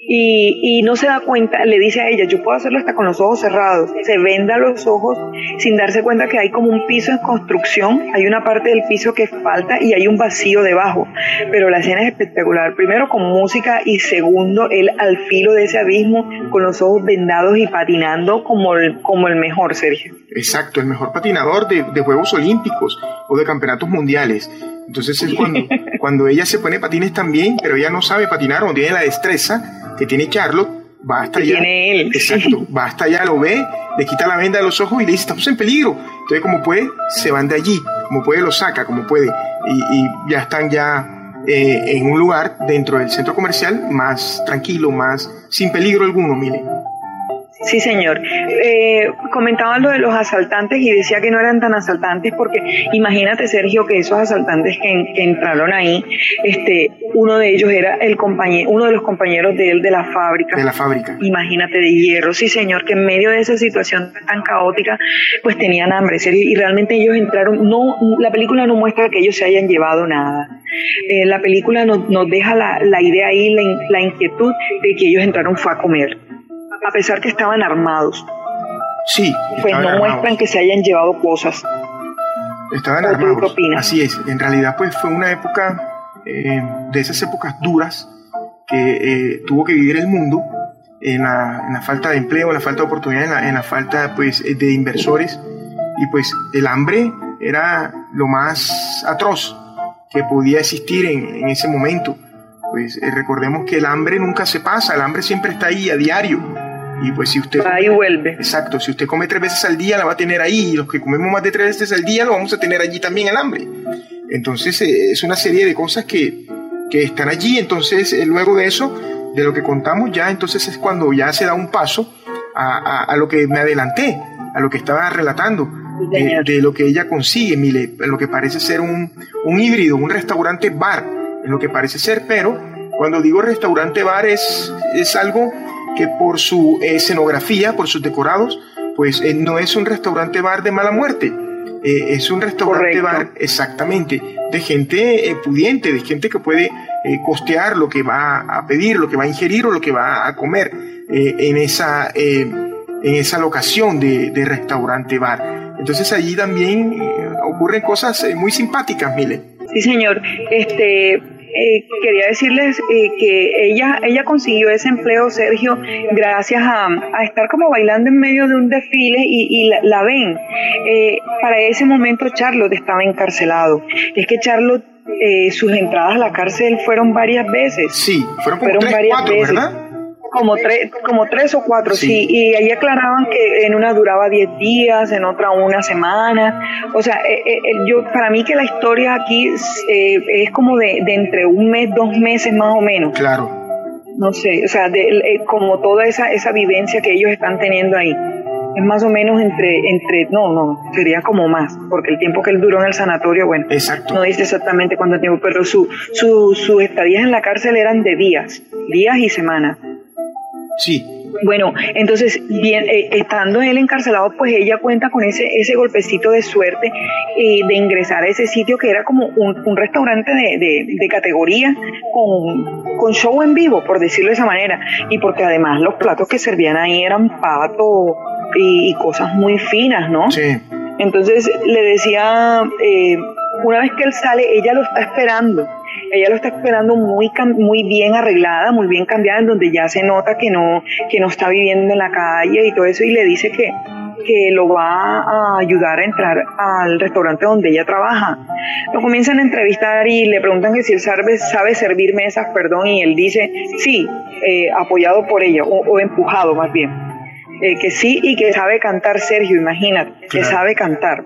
y, y, no se da cuenta, le dice a ella, yo puedo hacerlo hasta con los ojos cerrados, se venda los ojos sin darse cuenta que hay como un piso en construcción, hay una parte del piso que falta y hay un vacío debajo, pero la escena es espectacular, primero con música y segundo él al filo de ese abismo con los ojos vendados y patinando como el, como el mejor, Sergio. Exacto, el mejor patinador de, de Juegos Olímpicos o de Campeonatos Mundiales. Entonces es cuando, cuando ella se pone patines también, pero ella no sabe patinar o tiene la destreza que tiene Charlotte, va hasta allá. Tiene él. Exacto, va hasta allá, lo ve, le quita la venda de los ojos y le dice, estamos en peligro. Entonces como puede, se van de allí, como puede lo saca, como puede, y, ya están ya eh, en un lugar dentro del centro comercial más tranquilo, más sin peligro alguno, mire. Sí, señor. Eh, comentaban lo de los asaltantes y decía que no eran tan asaltantes porque imagínate, Sergio, que esos asaltantes que, entraron ahí, este, uno de ellos era el compañero, uno de los compañeros de él de la fábrica. De la fábrica. Imagínate, de hierro, sí, señor, que en medio de esa situación tan caótica, pues tenían hambre, y realmente ellos entraron, no, la película no muestra que ellos se hayan llevado nada. Eh, la película nos, nos deja la, la idea ahí, la, la inquietud de que ellos entraron fue a comer a pesar que estaban armados. Sí. Pues no muestran que se hayan llevado cosas. Estaban armados. Así es. En realidad, pues fue una época eh, de esas épocas duras que eh, tuvo que vivir el mundo en la, falta de empleo, en la falta de oportunidades, en la, falta pues, de inversores. Y pues el hambre era lo más atroz que podía existir en, ese momento. Pues eh, recordemos que el hambre nunca se pasa, el hambre siempre está ahí a diario y pues si usted... Ahí vuelve. Exacto, si usted come tres veces al día la va a tener ahí y los que comemos más de tres veces al día lo vamos a tener allí también el hambre. Entonces eh, es una serie de cosas que, que están allí, entonces eh, luego de eso, de lo que contamos ya, entonces es cuando ya se da un paso a, a, lo que me adelanté, a lo que estaba relatando. De, de, lo que ella consigue, mire, lo que parece ser un, un híbrido, un restaurante bar, en lo que parece ser, pero cuando digo restaurante bar es, es algo que por su escenografía, por sus decorados, pues eh, no es un restaurante bar de mala muerte. Eh, es un restaurante bar exactamente de gente eh, pudiente, de gente que puede costear lo que va a pedir, lo que va a ingerir o lo que va a comer en, esa, en esa locación de, de, restaurante bar. Entonces allí también ocurren cosas muy simpáticas, Mile. Sí, señor. Este, eh, quería decirles eh, que ella, ella consiguió ese empleo, Sergio, gracias a, estar como bailando en medio de un desfile y, la, ven. Eh, para ese momento Charlotte estaba encarcelado. Es que Charlotte, sus entradas a la cárcel fueron varias veces. Sí, fueron, varias veces. ¿verdad? Como tres, como tres o cuatro, sí. Y ahí aclaraban que en una duraba diez días, en otra una semana. O sea, eh, eh, yo para mí que la historia aquí eh, es como de, entre un mes, dos meses más o menos. Claro. No sé, o sea, de, como toda esa, esa vivencia que ellos están teniendo ahí es más o menos entre, entre, no, no, sería como más, porque el tiempo que él duró en el sanatorio, bueno, Exacto. no dice exactamente cuánto tiempo, pero su, su, sus estadías en la cárcel eran de días, días y semanas. Sí. Bueno, entonces, bien, eh, estando él encarcelado, pues ella cuenta con ese, ese golpecito de suerte eh, de ingresar a ese sitio que era como un, restaurante de, de, categoría con, con, show en vivo, por decirlo de esa manera. Y porque además los platos que servían ahí eran pato y, cosas muy finas, ¿no? Sí. Entonces le decía, eh, una vez que él sale, ella lo está esperando ella lo está esperando muy, muy bien arreglada, muy bien cambiada, en donde ya se nota que no, que no está viviendo en la calle y todo eso, y le dice que, que lo va a ayudar a entrar al restaurante donde ella trabaja. Lo comienzan a entrevistar y le preguntan que si él sabe, sabe servir mesas, perdón, y él dice sí, eh, apoyado por ella, o, empujado más bien. Eh, que sí y que sabe cantar Sergio, imagínate, que sabe cantar.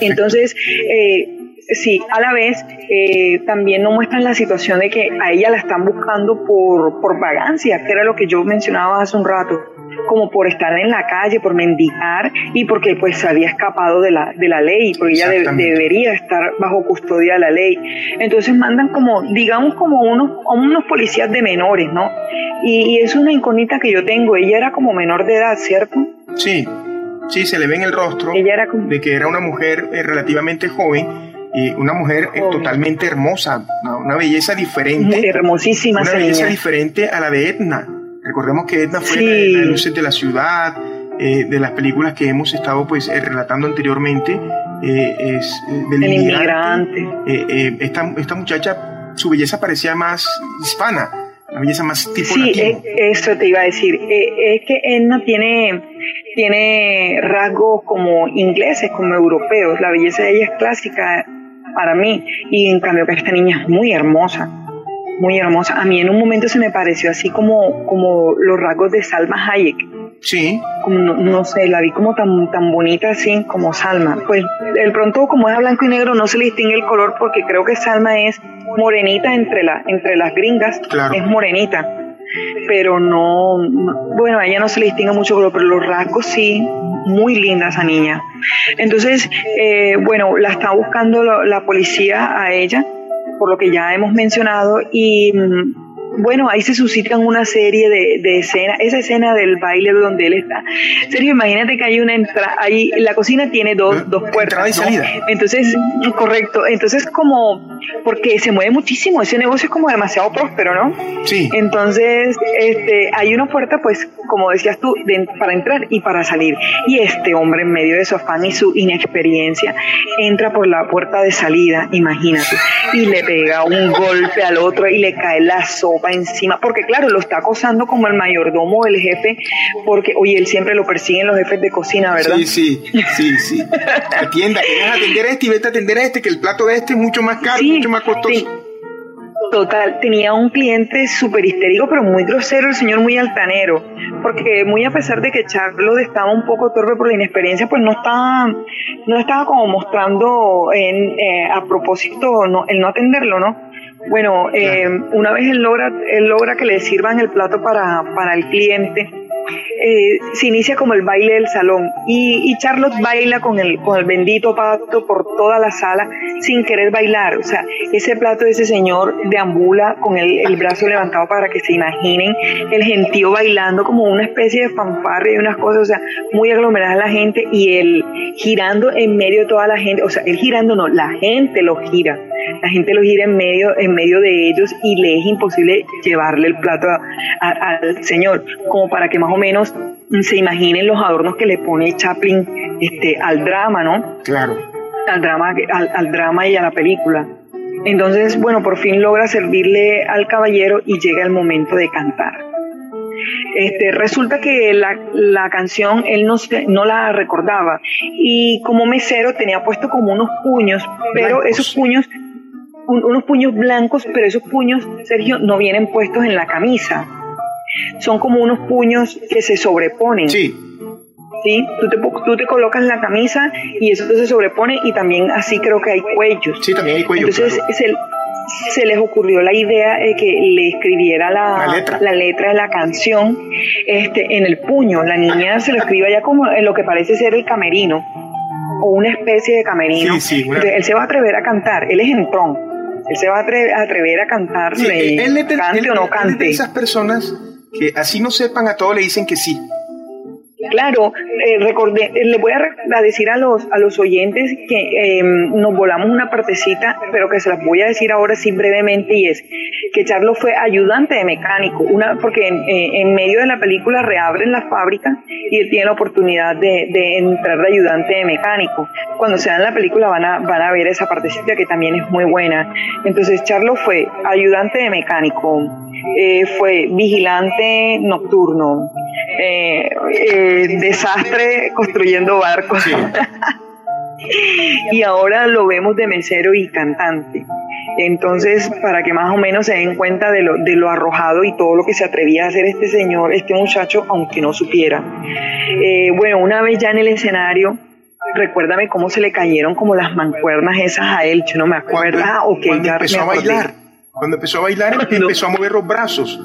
Entonces, eh, sí, a la vez eh, también no muestran la situación de que a ella la están buscando por, por vagancia, que era lo que yo mencionaba hace un rato, como por estar en la calle, por mendigar y porque pues se había escapado de la, de la ley, porque ella debería estar bajo custodia de la ley. Entonces mandan como, digamos como unos, unos policías de menores, ¿no? Y, es una incógnita que yo tengo, ella era como menor de edad, ¿cierto? Sí, sí, se le ve en el rostro ella era de que era una mujer eh, relativamente joven y una mujer eh, totalmente hermosa, una, belleza diferente. Hermosísima. Una belleza diferente a la de Edna. Recordemos que Edna fue la, de luces de la ciudad, eh, de las películas que hemos estado pues eh, relatando anteriormente, es del El inmigrante. esta, esta muchacha, su belleza parecía más hispana, la belleza más tipo sí, eso te iba a decir. es que Edna tiene, tiene rasgos como ingleses, como europeos. La belleza de ella es clásica para mí. Y en cambio que esta niña es muy hermosa, muy hermosa. A mí en un momento se me pareció así como, como los rasgos de Salma Hayek. Sí. Como, no, sé, la vi como tan, tan bonita así como Salma. Pues el pronto como es a blanco y negro no se le distingue el color porque creo que Salma es morenita entre, la, entre las gringas. Es morenita. Pero no, bueno, a ella no se le distingue mucho color, pero los rasgos sí, muy linda esa niña. Entonces, eh, bueno, la está buscando la, policía a ella, por lo que ya hemos mencionado, y mm, bueno, ahí se suscitan una serie de, de escenas, esa escena del baile donde él está. Sergio, imagínate que hay una entrada, ahí la cocina tiene dos, dos puertas. y salida. Entonces, correcto, entonces como, porque se mueve muchísimo, ese negocio es como demasiado próspero, ¿no? Sí. Entonces, este, hay una puerta, pues, como decías tú, de- para entrar y para salir. Y este hombre, en medio de su afán y su inexperiencia, entra por la puerta de salida, imagínate, y le pega un golpe al otro y le cae la sopa encima, porque claro, lo está acosando como el mayordomo del jefe, porque, oye, él siempre lo persiguen los jefes de cocina, ¿verdad? Sí, sí, sí, sí. Atienda, que vas a atender a este y vete a atender a este, que el plato de este es mucho más caro, Sí, mucho más costoso. sí. Total, tenía un cliente súper histérico, pero muy grosero, el señor muy altanero, porque muy a pesar de que Charlotte estaba un poco torpe por la inexperiencia, pues no estaba, no estaba como mostrando en, eh, a propósito no, el no atenderlo, ¿no? Bueno, eh, una vez él logra, él logra que le sirvan el plato para, para el cliente, eh, se inicia como el baile del salón y, y Charlotte baila con el, con el bendito pato por toda la sala sin querer bailar. O sea, ese plato de ese señor deambula con el, el brazo levantado para que se imaginen el gentío bailando como una especie de fanfarria y unas cosas, o sea, muy aglomerada la gente y él girando en medio de toda la gente, o sea, él girando no, la gente lo gira. La gente lo gira en medio, en medio de ellos y le es imposible llevarle el plato al señor, como para que más o menos se imaginen los adornos que le pone Chaplin este, al drama, ¿no? Claro. al drama, al, al drama y a la película. Entonces, bueno, por fin logra servirle al caballero y llega el momento de cantar. Este, resulta que la, la canción él no, se- no la recordaba y como mesero tenía puesto como unos puños, pero Blancos. esos puños, un- unos puños blancos, pero esos puños, Sergio, no vienen puestos en la camisa. Son como unos puños que se sobreponen. Sí, ¿sí? Tú te, tú te colocas la camisa y eso se sobrepone y también así creo que hay cuellos. sí, también hay cuello. Entonces claro. se, se les ocurrió la idea de que le escribiera la, La letra. la letra de la canción este, en el puño. La niña se lo escribe allá como en lo que parece ser el camerino o una especie de camerino. Sí, sí, una- Entonces, él se va a atrever a cantar, él es entrón. Él se va a atre- a atrever a cantar, Sí, él, cante él- o no es de cante. esas personas que así no sepan a todo le dicen que sí. Claro, eh, recordé, eh, le voy a, a decir a los, a los oyentes que eh, nos volamos una partecita, pero que se las voy a decir ahora sí brevemente, y es que Charlo fue ayudante de mecánico, una, porque en, eh, en medio de la película reabren la fábrica y él tiene la oportunidad de, de entrar de ayudante de mecánico. Cuando se vean la película van a, van a ver esa partecita que también es muy buena. Entonces Charlo fue ayudante de mecánico, eh, fue vigilante nocturno, eh, eh, desastre construyendo barcos. y ahora lo vemos de mesero y cantante. Entonces, para que más o menos se den cuenta de lo, de lo arrojado y todo lo que se atrevía a hacer este señor, este muchacho, aunque no supiera. Eh, bueno, una vez ya en el escenario, recuérdame cómo se le cayeron como las mancuernas esas a él, yo no me acuerdo. Cuando, Ah, ok, cuando ya empezó me a bailar. Cuando empezó a bailar, Cuando- empezó a mover los brazos.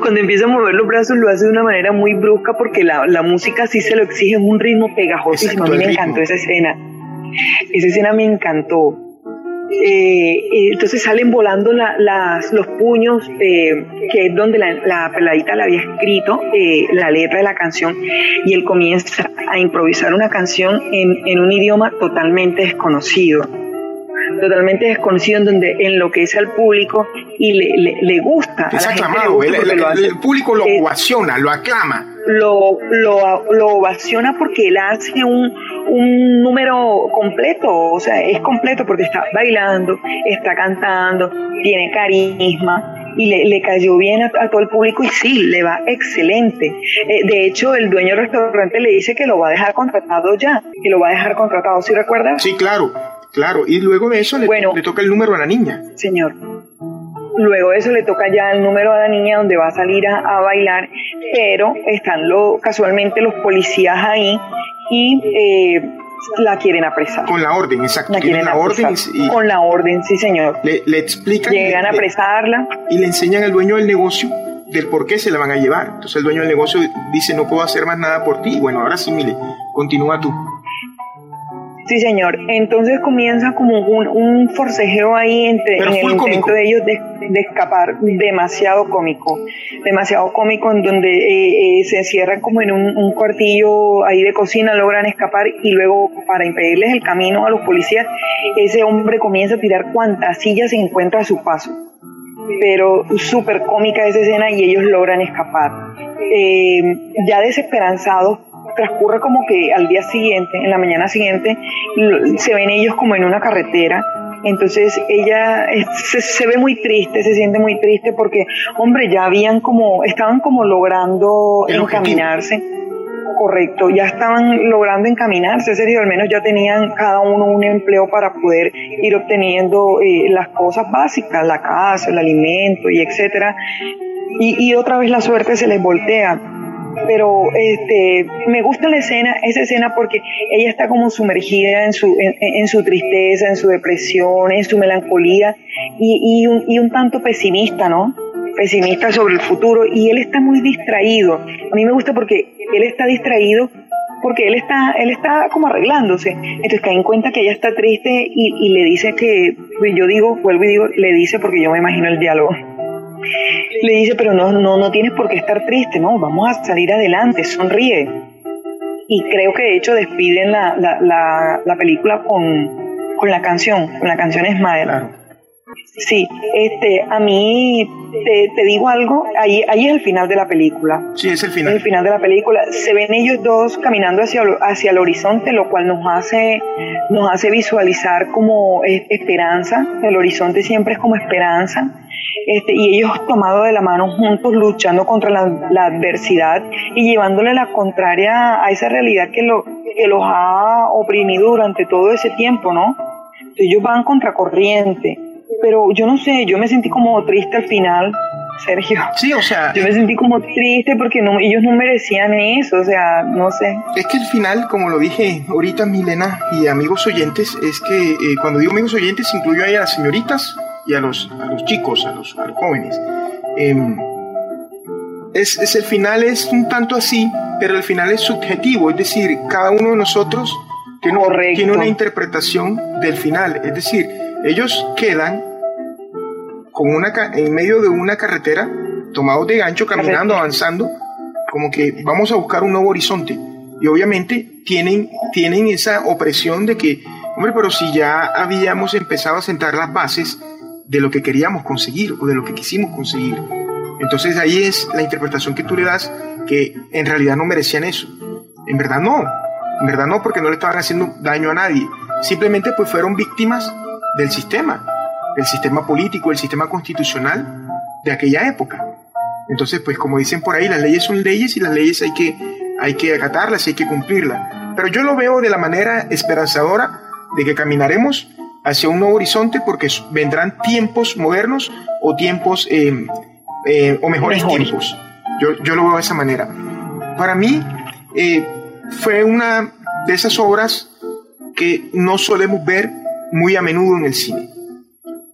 Cuando empieza a mover los brazos lo hace de una manera muy brusca porque la, la música sí se lo exige, es un ritmo pegajosísimo. Exacto, a mí me ritmo. encantó esa escena. Esa escena me encantó. Eh, eh, entonces salen volando la- las, los puños, eh, que es donde la, la peladita le había escrito eh, la letra de la canción, y él comienza a improvisar una canción en, en un idioma totalmente desconocido totalmente desconocido en donde enloquece al público y le, le, le gusta. Es a la gente le aclamado. gusta El, público lo eh, ovaciona, lo aclama. lo, lo, lo ovaciona porque él hace un, un número completo, o sea, es completo porque está bailando, está cantando, tiene carisma y le, le cayó bien a, a todo el público y sí, le va excelente. Eh, de hecho, el dueño del restaurante le dice que lo va a dejar contratado ya, que lo va a dejar contratado, ¿sí recuerdas? Sí, claro, claro. Y luego de eso le, Bueno. le toca el número a la niña. señor. Luego de eso le toca ya el número a la niña donde va a salir a, a bailar, pero están lo, casualmente los policías ahí y eh, la quieren apresar. Con la orden, exacto. La quieren la orden apresar. y, Con la orden, sí señor. le, le explican. Llegan a apresarla. y le enseñan al dueño del negocio del por qué se la van a llevar. Entonces el dueño del negocio dice, no puedo hacer más nada por ti. Bueno, ahora sí, mire, continúa tú. Sí, señor. Entonces comienza como un, forcejeo ahí entre, en el intento de ellos de, escapar, demasiado cómico, demasiado cómico en donde eh, eh, se encierran como en un, cuartillo ahí de cocina, logran escapar y luego para impedirles el camino a los policías, ese hombre comienza a tirar cuantas sillas se encuentra a su paso. Pero súper cómica esa escena y ellos logran escapar. Eh, ya desesperanzados transcurre como que al día siguiente, en la mañana siguiente, se ven ellos como en una carretera. Entonces ella se, ve muy triste, se siente muy triste porque, hombre, ya habían como, estaban como logrando encaminarse. Correcto, ya estaban logrando encaminarse, serio, al menos ya tenían cada uno un empleo para poder ir obteniendo eh, las cosas básicas, la casa, el alimento y etcétera. Y, y otra vez la suerte se les voltea pero este, me gusta la escena, esa escena porque ella está como sumergida en su, en, su tristeza, en su depresión, en su melancolía y, y, un, y un tanto pesimista, ¿no? Pesimista sobre el futuro y él está muy distraído. A mí me gusta porque él está distraído porque él está, él está como arreglándose. Entonces cae en cuenta que ella está triste y, y le dice que, yo digo, vuelvo y digo, le dice porque yo me imagino el diálogo le dice, pero no, no, no tienes por qué estar triste, no, vamos a salir adelante, sonríe. Y creo que de hecho despiden la, la, la, película con, con, la canción, con la canción Smile. Sí, este, a mí te, te, digo algo, ahí, ahí es el final de la película. Sí, es el final. el final de la película. Se ven ellos dos caminando hacia, hacia el horizonte, lo cual nos hace, nos hace visualizar como esperanza. El horizonte siempre es como esperanza. Este, y ellos tomados de la mano juntos luchando contra la, adversidad y llevándole la contraria a esa realidad que, lo, que los ha oprimido durante todo ese tiempo, ¿no? Ellos van contracorriente, pero yo no sé, yo me sentí como triste al final, Sergio. Sí, o sea. Yo me sentí como triste porque no, ellos no merecían eso, o sea, no sé. Es que el final, como lo dije ahorita, Milena y amigos oyentes, es que eh, cuando digo amigos oyentes, incluyo ahí a las señoritas, y a los, a los chicos, a los, jóvenes. Em, es, es, el final es un tanto así, pero el final es subjetivo, es decir, cada uno de nosotros tiene, tiene una interpretación del final, es decir, ellos quedan con una, en medio de una carretera, tomados de gancho, caminando, avanzando, como que vamos a buscar un nuevo horizonte. Y obviamente tienen, tienen esa opresión de que, hombre, pero si ya habíamos empezado a sentar las bases de lo que queríamos conseguir o de lo que quisimos conseguir. Entonces ahí es la interpretación que tú le das que en realidad no merecían eso. En verdad no, en verdad no porque no le estaban haciendo daño a nadie. Simplemente pues fueron víctimas del sistema, del sistema político, del sistema constitucional de aquella época. Entonces pues como dicen por ahí, las leyes son leyes y las leyes hay que, hay que acatarlas hay que cumplirlas. Pero yo lo veo de la manera esperanzadora de que caminaremos hacia un nuevo horizonte porque vendrán tiempos modernos o tiempos eh, eh, o mejores tiempos. Yo, yo, lo veo de esa manera. Para mí eh, fue una de esas obras que no solemos ver muy a menudo en el cine.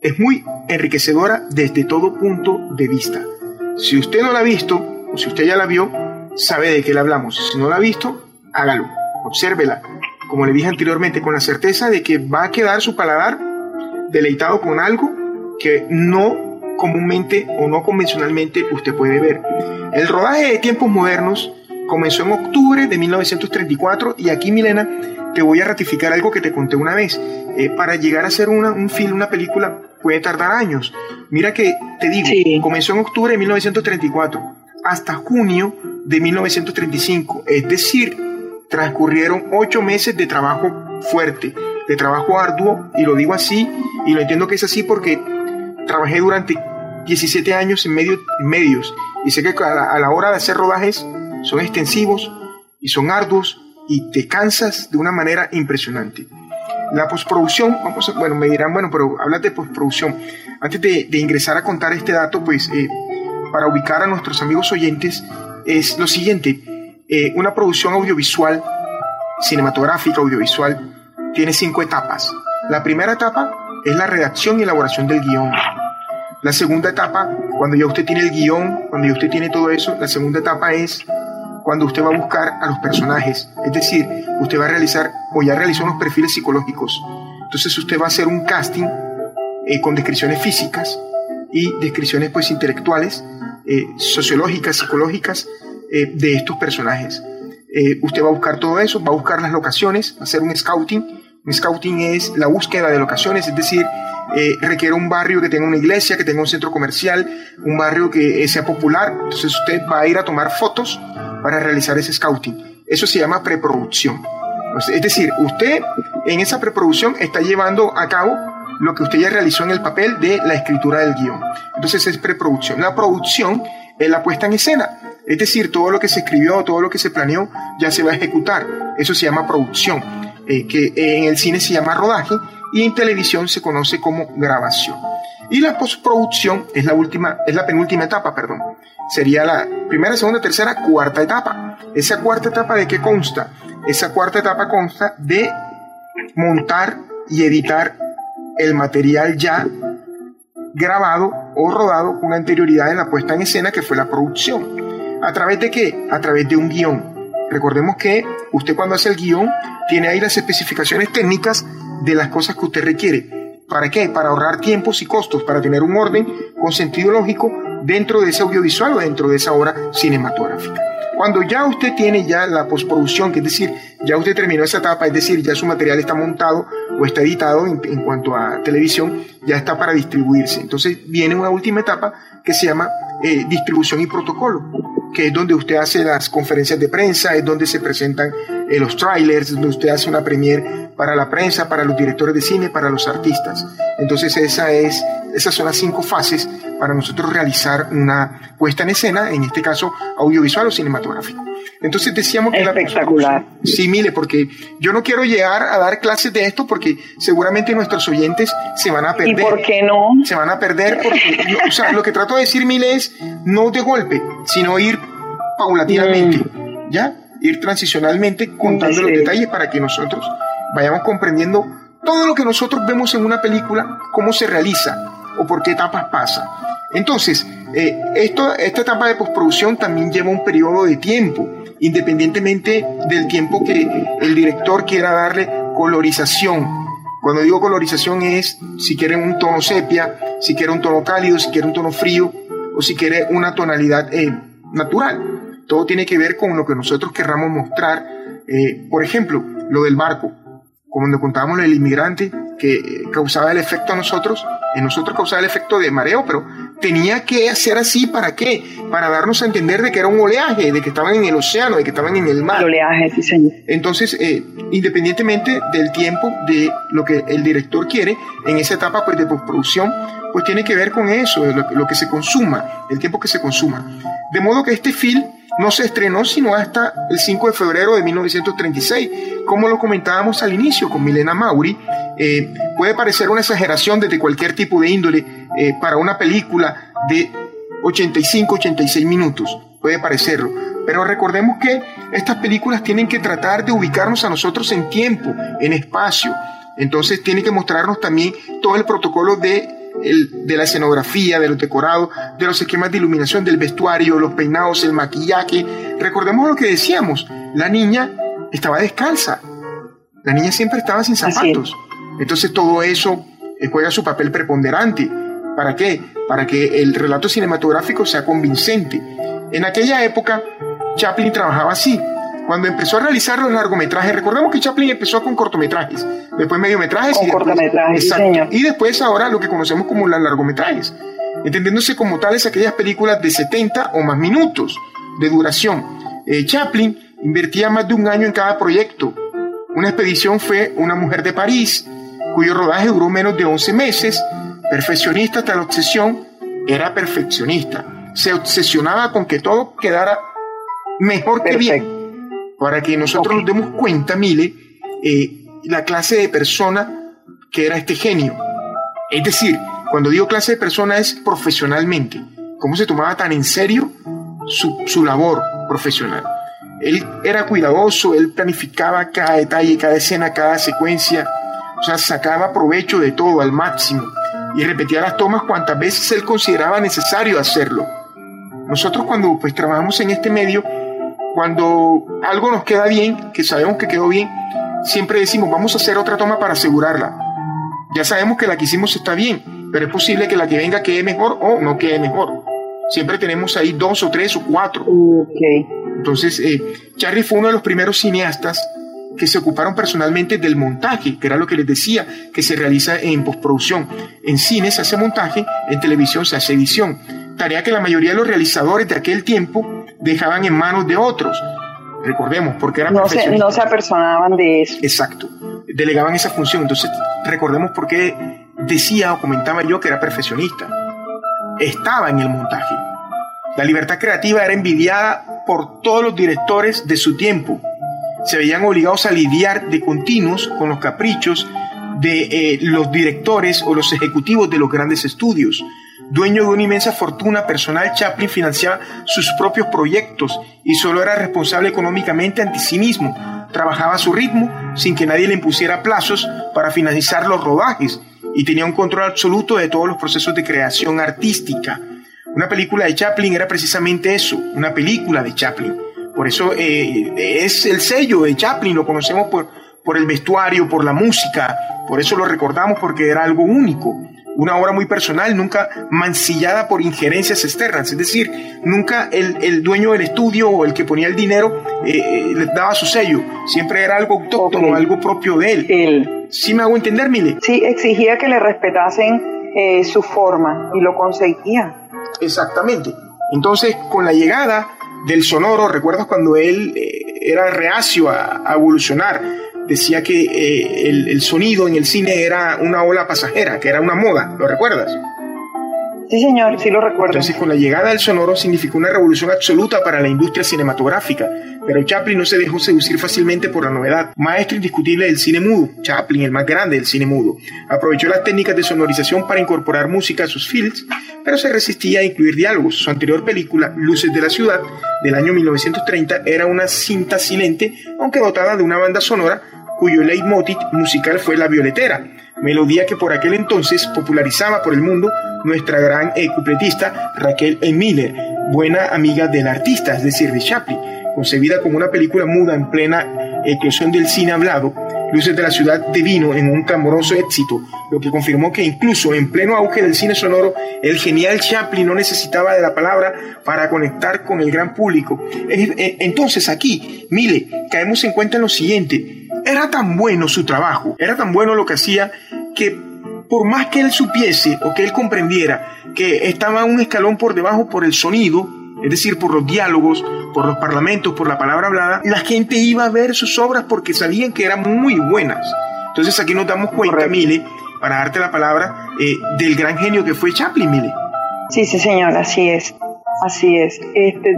Es muy enriquecedora desde todo punto de vista. Si usted no la ha visto, o si usted ya la vio, sabe de qué le hablamos. Si no la ha visto, hágalo, obsérvela, como le dije anteriormente, con la certeza de que va a quedar su paladar deleitado con algo que no comúnmente o no convencionalmente usted puede ver. El rodaje de tiempos modernos comenzó en octubre de 1934 y aquí Milena te voy a ratificar algo que te conté una vez. Eh, para llegar a hacer un film, una película puede tardar años. Mira que te digo, comenzó en octubre de 1934 hasta junio de 1935, es decir, transcurrieron ocho meses de trabajo fuerte, de trabajo arduo, y lo digo así, y lo entiendo que es así porque trabajé durante 17 años en, medio, medios, y sé que a la, hora de hacer rodajes son extensivos y son arduos, y te cansas de una manera impresionante. La postproducción, vamos bueno, me dirán, bueno, pero hablas de postproducción. Antes de, ingresar a contar este dato, pues eh, para ubicar a nuestros amigos oyentes, es lo siguiente. Eh, una producción audiovisual, cinematográfica, audiovisual, tiene cinco etapas. La primera etapa es la redacción y elaboración del guion. La segunda etapa, cuando ya usted tiene el guion, cuando ya usted tiene todo eso, la segunda etapa es cuando usted va a buscar a los personajes. Es decir, usted va a realizar o ya realizó unos perfiles psicológicos. Entonces usted va a hacer un casting eh, con descripciones físicas y descripciones pues intelectuales, eh, sociológicas, psicológicas eh, de estos personajes. usted va a buscar todo eso, va a buscar las locaciones, hacer un scouting. Un scouting es la búsqueda de locaciones, es decir, requiere un barrio que tenga una iglesia, que tenga un centro comercial, un barrio que sea popular. Entonces usted va a ir a tomar fotos para realizar ese scouting. Eso se llama preproducción. Es decir, usted en esa preproducción está llevando a cabo lo que usted ya realizó en el papel de la escritura del guion. Entonces es preproducción. La producción es la puesta en escena. Es decir, todo lo que se escribió, todo lo que se planeó, ya se va a ejecutar. Eso se llama producción, eh, que en el cine se llama rodaje y en televisión se conoce como grabación. Y la postproducción es la última, es la penúltima etapa, perdón sería la primera, segunda, tercera, cuarta etapa. Esa cuarta etapa de qué consta? Esa cuarta etapa consta de montar y editar el material ya grabado o rodado con anterioridad en la puesta en escena que fue la producción. ¿A través de qué? A través de un guion. Recordemos que usted cuando hace el guion tiene ahí las especificaciones técnicas de las cosas que usted requiere. ¿Para qué? Para ahorrar tiempos y costos, para tener un orden con sentido lógico dentro de ese audiovisual o dentro de esa obra cinematográfica. Cuando ya usted tiene ya la postproducción, que es decir, ya usted terminó esa etapa, es decir, ya su material está montado o está editado en, cuanto a televisión, ya está para distribuirse. Entonces viene una última etapa que se llama eh, distribución y protocolo, que es donde usted hace las conferencias de prensa, es donde se presentan eh, los trailers, donde usted hace una premier para la prensa, para los directores de cine, para los artistas. Entonces esa es, esas son las cinco fases para nosotros realizar una puesta en escena, en este caso audiovisual o cinematográfico. Entonces decíamos que espectacular. sí, mire, porque yo no quiero llegar a dar clases de esto porque seguramente nuestros oyentes se van a perder. ¿Y por qué no? Se van a perder porque, o sea, lo que trato de decir, Mile, es no de golpe, sino ir paulatinamente, mm. ¿ya? Ir transicionalmente contando los detalles para que nosotros vayamos comprendiendo todo lo que nosotros vemos en una película, cómo se realiza o por qué etapas pasa. Entonces, eh, esto, esta etapa de postproducción también lleva un periodo de tiempo, independientemente del tiempo que el director quiera darle colorización. Cuando digo colorización es si quiere un tono sepia, si quiere un tono cálido, si quiere un tono frío o si quiere una tonalidad eh, natural. Todo tiene que ver con lo que nosotros querramos mostrar. Eh, por ejemplo, lo del barco nos contábamos el inmigrante que causaba el efecto a nosotros, en nosotros causaba el efecto de mareo, pero tenía que hacer así para qué? Para darnos a entender de que era un oleaje, de que estaban en el océano, de que estaban en el mar. El oleaje, sí, señor. Entonces, eh, independientemente del tiempo, de lo que el director quiere, en esa etapa pues, de postproducción, pues tiene que ver con eso, lo, lo que se consuma, el tiempo que se consuma. De modo que este film no se estrenó sino hasta el 5 de febrero de 1936. Como lo comentábamos al inicio con Milena Mauri, eh, puede parecer una exageración desde cualquier tipo de índole eh, para una película de 85-86 minutos, puede parecerlo. Pero recordemos que estas películas tienen que tratar de ubicarnos a nosotros en tiempo, en espacio. Entonces tienen que mostrarnos también todo el protocolo de de la escenografía, de los decorados, de los esquemas de iluminación, del vestuario, los peinados, el maquillaje. Recordemos lo que decíamos, la niña estaba descalza, la niña siempre estaba sin zapatos. Entonces todo eso eh, juega su papel preponderante. ¿Para qué? Para que el relato cinematográfico sea convincente. En aquella época, Chaplin trabajaba así. Cuando empezó a realizar los largometrajes, recordemos que Chaplin empezó con cortometrajes, después mediometrajes y después, y después ahora lo que conocemos como las largometrajes, entendiéndose como tales aquellas películas de 70 o más minutos de duración. Eh, Chaplin invertía más de un año en cada proyecto. Una expedición fue Una mujer de París, cuyo rodaje duró menos de 11 meses. Perfeccionista hasta la obsesión, era perfeccionista. Se obsesionaba con que todo quedara mejor que bien para que nosotros nos demos cuenta, Mile, eh, la clase de persona que era este genio. Es decir, cuando digo clase de persona es profesionalmente, cómo se tomaba tan en serio su, su labor profesional. Él era cuidadoso, él planificaba cada detalle, cada escena, cada secuencia, o sea, sacaba provecho de todo al máximo. y repetía las tomas cuantas veces él consideraba necesario hacerlo. Nosotros cuando pues trabajamos en este medio, cuando algo nos queda bien, que sabemos que quedó bien, siempre decimos vamos a hacer otra toma para asegurarla. Ya sabemos que la que hicimos está bien, pero es posible que la que venga quede mejor o no quede mejor. Siempre tenemos ahí dos o tres o cuatro. Okay. Entonces, eh, Charlie fue uno de los primeros cineastas que se ocuparon personalmente del montaje, que era lo que les decía, que se realiza en postproducción. En cine se hace montaje, en televisión se hace edición. Tarea que la mayoría de los realizadores de aquel tiempo dejaban en manos de otros. Recordemos, porque eran no se, no se apersonaban de eso. Exacto. Delegaban esa función. Entonces, recordemos por qué decía o comentaba yo que era perfeccionista. Estaba en el montaje. La libertad creativa era envidiada por todos los directores de su tiempo se veían obligados a lidiar de continuos con los caprichos de eh, los directores o los ejecutivos de los grandes estudios. Dueño de una inmensa fortuna personal, Chaplin financiaba sus propios proyectos y solo era responsable económicamente ante sí mismo. Trabajaba a su ritmo sin que nadie le impusiera plazos para finalizar los rodajes y tenía un control absoluto de todos los procesos de creación artística. Una película de Chaplin era precisamente eso, una película de Chaplin. Por eso eh, es el sello de Chaplin, lo conocemos por, por el vestuario, por la música, por eso lo recordamos porque era algo único, una obra muy personal, nunca mancillada por injerencias externas, es decir, nunca el, el dueño del estudio o el que ponía el dinero eh, eh le daba su sello, siempre era algo autóctono, algo propio de él. él. ¿Sí me hago entender, Mile? Sí, exigía que le respetasen eh, su forma y lo conseguía. Exactamente. Entonces, con la llegada del sonoro, ¿recuerdas cuando él eh, era reacio a, evolucionar? Decía que eh, el, el, sonido en el cine era una ola pasajera, que era una moda, ¿lo recuerdas? Sí, señor, sí lo recuerdo. Entonces, con la llegada del sonoro significó una revolución absoluta para la industria cinematográfica, pero Chaplin no se dejó seducir fácilmente por la novedad. Maestro indiscutible del cine mudo, Chaplin, el más grande del cine mudo, aprovechó las técnicas de sonorización para incorporar música a sus films, pero se resistía a incluir diálogos. Su anterior película, Luces de la Ciudad, del año 1930, era una cinta silente, aunque dotada de una banda sonora cuyo leitmotiv musical fue La Violetera, melodía que por aquel entonces popularizaba por el mundo nuestra gran cupletista Raquel. Miller, buena amiga del artista, es decir, de Chaplin, concebida como una película muda en plena eclosión del cine hablado, Luces de la Ciudad devino en un clamoroso éxito, lo que confirmó que incluso en pleno auge del cine sonoro, el genial Chaplin no necesitaba de la palabra para conectar con el gran público. Eh, entonces aquí, Mile, caemos en cuenta en lo siguiente, era tan bueno su trabajo, era tan bueno lo que hacía, que por más que él supiese o que él comprendiera que estaba un escalón por debajo por el sonido, es decir, por los diálogos, por los parlamentos, por la palabra hablada, la gente iba a ver sus obras porque sabían que eran muy buenas. Entonces aquí nos damos cuenta, Mile, para darte la palabra, eh, del gran genio que fue Chaplin, Mile. Sí, sí, señor, así es. Así es. Este,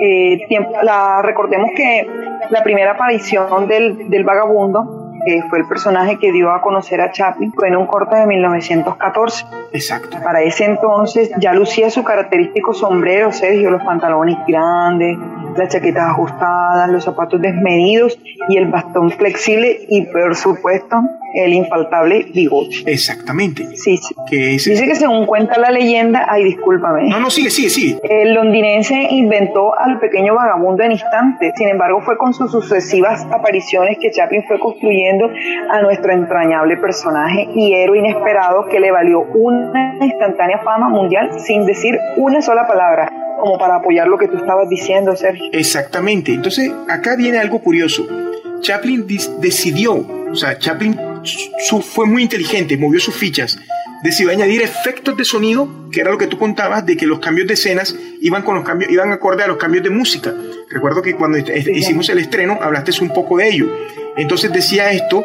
eh, la, recordemos que la primera aparición del, del vagabundo que fue el personaje que dio a conocer a Chaplin, fue en un corte de 1914. Exacto. Para ese entonces ya lucía su característico sombrero, Sergio, los pantalones grandes, las chaquetas ajustadas, los zapatos desmedidos y el bastón flexible y por supuesto el infaltable bigote. Exactamente. Sí, sí. Que Dice que según cuenta la leyenda, ay, discúlpame. No, no, sigue, sigue, sigue. El londinense inventó al pequeño vagabundo en instantes. Sin embargo, fue con sus sucesivas apariciones que Chaplin fue construyendo a nuestro entrañable personaje y héroe inesperado que le valió una instantánea fama mundial sin decir una sola palabra como para apoyar lo que tú estabas diciendo, Sergio. Exactamente. Entonces, acá viene algo curioso. Chaplin decidió, o sea, Chaplin fue muy inteligente, movió sus fichas, decidió añadir efectos de sonido, que era lo que tú contabas, de que los cambios de escenas iban con los cambios, iban acorde a los cambios de música. Recuerdo que cuando hicimos el estreno hablaste un poco de ello. Entonces decía esto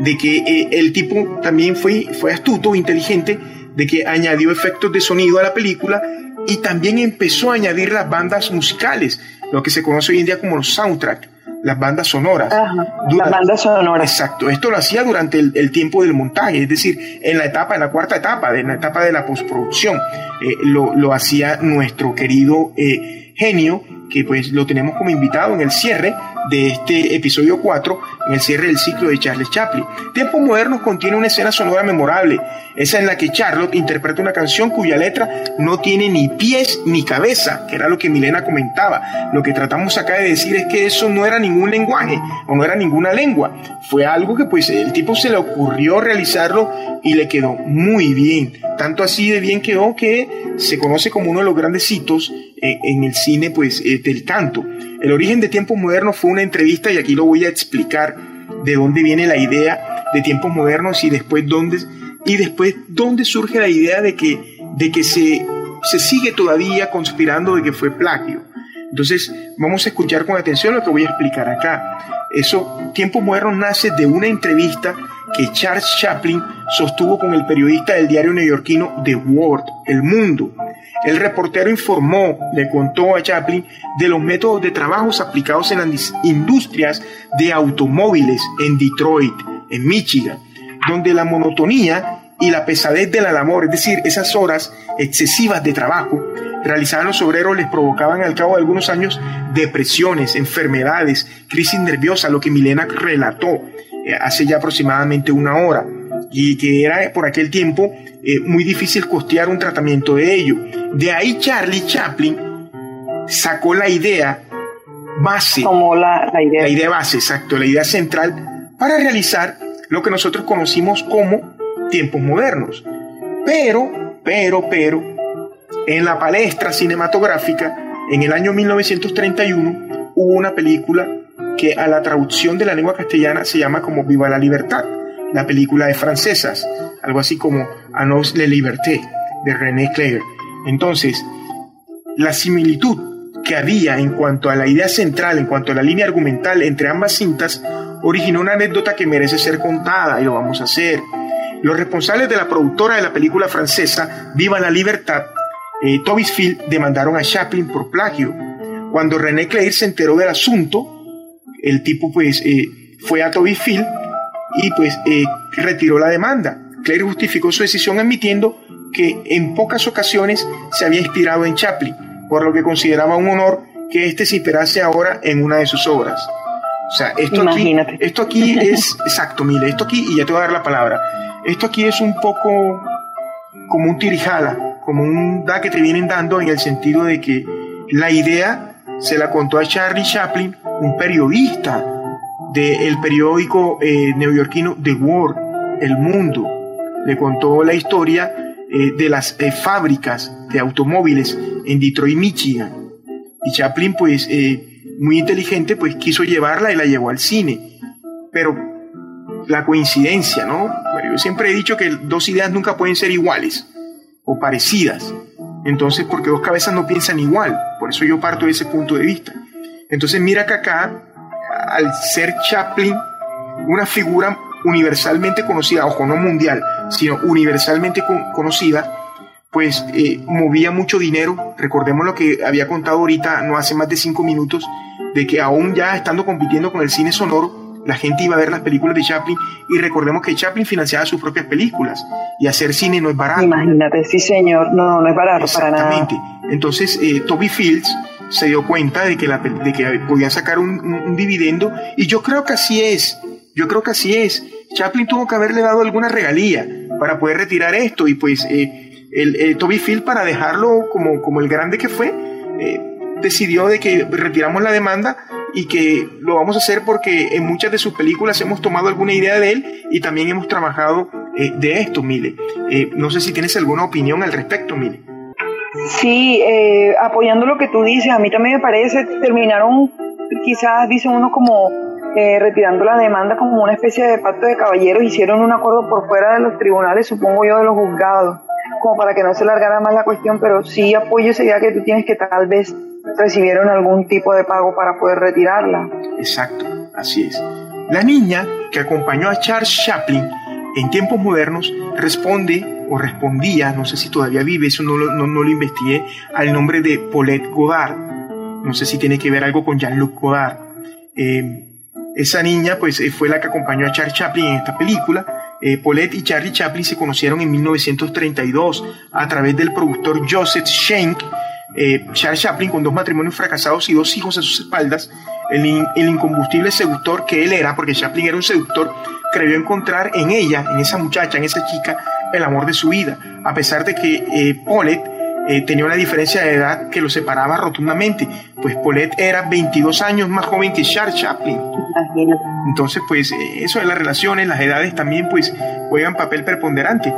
de que eh, el tipo también fue, fue astuto, inteligente, de que añadió efectos de sonido a la película y también empezó a añadir las bandas musicales, lo que se conoce hoy en día como los soundtracks las bandas sonoras. las bandas sonoras. Exacto. Esto lo hacía durante el, tiempo del montaje, es decir, en la etapa, en la cuarta etapa, en la etapa de la postproducción. Eh, lo, hacía nuestro querido eh, genio que pues lo tenemos como invitado en el cierre de este episodio 4, en el cierre del ciclo de Charles Chaplin. Tiempos Modernos contiene una escena sonora memorable, esa en la que Charlotte interpreta una canción cuya letra no tiene ni pies ni cabeza, que era lo que Milena comentaba. Lo que tratamos acá de decir es que eso no era ningún lenguaje o no era ninguna lengua, fue algo que pues el tipo se le ocurrió realizarlo y le quedó muy bien, tanto así de bien quedó que se conoce como uno de los grandes hitos en, el cine pues eh, del canto. El origen de Tiempos Modernos fue una entrevista y aquí lo voy a explicar de dónde viene la idea de Tiempos Modernos y después dónde y después dónde surge la idea de que de que se se sigue todavía conspirando de que fue plagio. Entonces, vamos a escuchar con atención lo que voy a explicar acá. Eso, Tiempos Modernos nace de una entrevista que Charles Chaplin sostuvo con el periodista del diario neoyorquino The World, El Mundo. El reportero informó, le contó a Chaplin de los métodos de trabajos aplicados en las industrias de automóviles en Detroit, en Michigan, donde la monotonía y la pesadez de la labor, es decir, esas horas excesivas de trabajo, realizaban los obreros les provocaban al cabo de algunos años depresiones, enfermedades, crisis nerviosa, lo que Milena relató eh, hace ya aproximadamente una hora y que era por aquel tiempo eh, muy difícil costear un tratamiento de ello. De ahí Charlie Chaplin sacó la idea base, Como la, la idea. la idea base, exacto, la idea central para realizar lo que nosotros conocimos como tiempos modernos. Pero, pero, pero, en la palestra cinematográfica, en el año 1931, hubo una película que a la traducción de la lengua castellana se llama como Viva la Libertad, la película de francesas, algo así como Anos le Liberté, de René Clair. Entonces, la similitud que había en cuanto a la idea central, en cuanto a la línea argumental entre ambas cintas, originó una anécdota que merece ser contada y lo vamos a hacer. Los responsables de la productora de la película francesa Viva la Libertad, eh, demandaron a Chaplin por plagio. Cuando René Clair se enteró del asunto, el tipo pues eh, fue a Toby Field y pues eh, retiró la demanda. Clair justificó su decisión admitiendo que en pocas ocasiones se había inspirado en Chaplin, por lo que consideraba un honor que éste se inspirase ahora en una de sus obras. O sea, esto Imagínate. aquí, esto aquí es, exacto, mire, esto aquí, y ya te voy a dar la palabra, esto aquí es un poco como un tirijala, como un da que te vienen dando en el sentido de que la idea se la contó a Charlie Chaplin, un periodista del periódico eh, neoyorquino The World, El Mundo. Le contó la historia eh, de las eh, fábricas de automóviles en Detroit, Michigan. Y Chaplin, pues, muy inteligente, pues quiso llevarla y la llevó al cine. Pero la coincidencia, ¿no? Bueno, yo siempre he dicho que dos ideas nunca pueden ser iguales o parecidas. Entonces, porque dos cabezas no piensan igual. Por eso yo parto de ese punto de vista. Entonces, mira que acá, al ser Chaplin una figura universalmente conocida, ojo, no mundial, sino universalmente con- conocida, pues eh, movía mucho dinero. Recordemos lo que había contado ahorita, no hace más de cinco minutos, de que aún ya estando compitiendo con el cine sonoro, la gente iba a ver las películas de Chaplin y recordemos que Chaplin financiaba sus propias películas y hacer cine no es barato. Imagínate, sí señor, no, no es barato para nada. Exactamente. Entonces, eh, Toby Fields se dio cuenta de que, la, de que podían sacar un, un- un dividendo y yo creo que así es. Yo creo que así es. Chaplin tuvo que haberle dado alguna regalía para poder retirar esto y pues eh, el, eh, Toby Field para dejarlo como, como el grande que fue, eh, decidió de que retiramos la demanda y que lo vamos a hacer porque en muchas de sus películas hemos tomado alguna idea de él y también hemos trabajado eh, de esto, Mile. Eh, no sé si tienes alguna opinión al respecto, Mile. Sí, eh, apoyando lo que tú dices, a mí también me parece, terminaron, quizás dicen uno como eh, retirando la demanda como una especie de pacto de caballeros, hicieron un acuerdo por fuera de los tribunales, supongo yo, de los juzgados, como para que no se largara más la cuestión, pero sí apoyo esa idea que tú tienes que tal vez recibieron algún tipo de pago para poder retirarla. Exacto, así es. La niña que acompañó a Charles Chaplin en tiempos modernos responde o respondía, no sé si todavía vive, eso no lo, no, lo investigué, al nombre de Paulette Godard. No sé si tiene que ver algo con Jean-Luc Godard. Eh, esa niña pues eh, fue la que acompañó a Charles Chaplin en esta película. Eh, Paulette y Charlie Chaplin se conocieron en 1932 a través del productor Joseph Schenck eh, Charles Chaplin, con dos matrimonios fracasados y dos hijos a sus espaldas, el, el, incombustible seductor que él era, porque Chaplin era un seductor, creyó encontrar en ella, en esa muchacha, en esa chica, el amor de su vida, a pesar de que eh, Paulette eh, tenía una diferencia de edad que lo separaba rotundamente, pues Paulette era 22 años más joven que Charles Chaplin. Entonces, pues eh, eso de las relaciones, las edades también, pues juegan papel preponderante.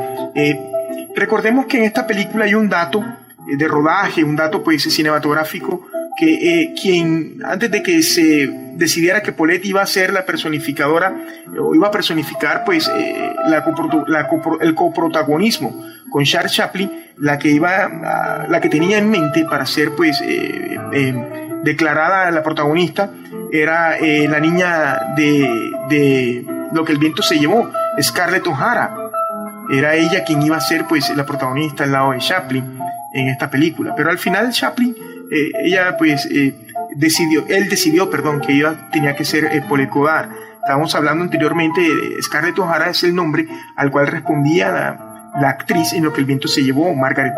recordemos que en esta película hay un dato de rodaje, un dato pues cinematográfico que eh, quien antes de que se decidiera que Paulette iba a ser la personificadora o iba a personificar pues eh, la, el coprotagonismo con Charles Chaplin, la que iba la que tenía en mente para ser pues eh, declarada la protagonista era la niña de, de lo que el viento se llevó, Scarlett O'Hara. Era ella quien iba a ser pues la protagonista al lado de Chaplin en esta película. Pero al final Chaplin, eh, ella pues eh, decidió, él decidió, perdón, que ella tenía que ser eh, Polecodar. Estábamos hablando anteriormente, de Scarlett O'Hara es el nombre al cual respondía la, la, actriz en lo que el viento se llevó, Margaret,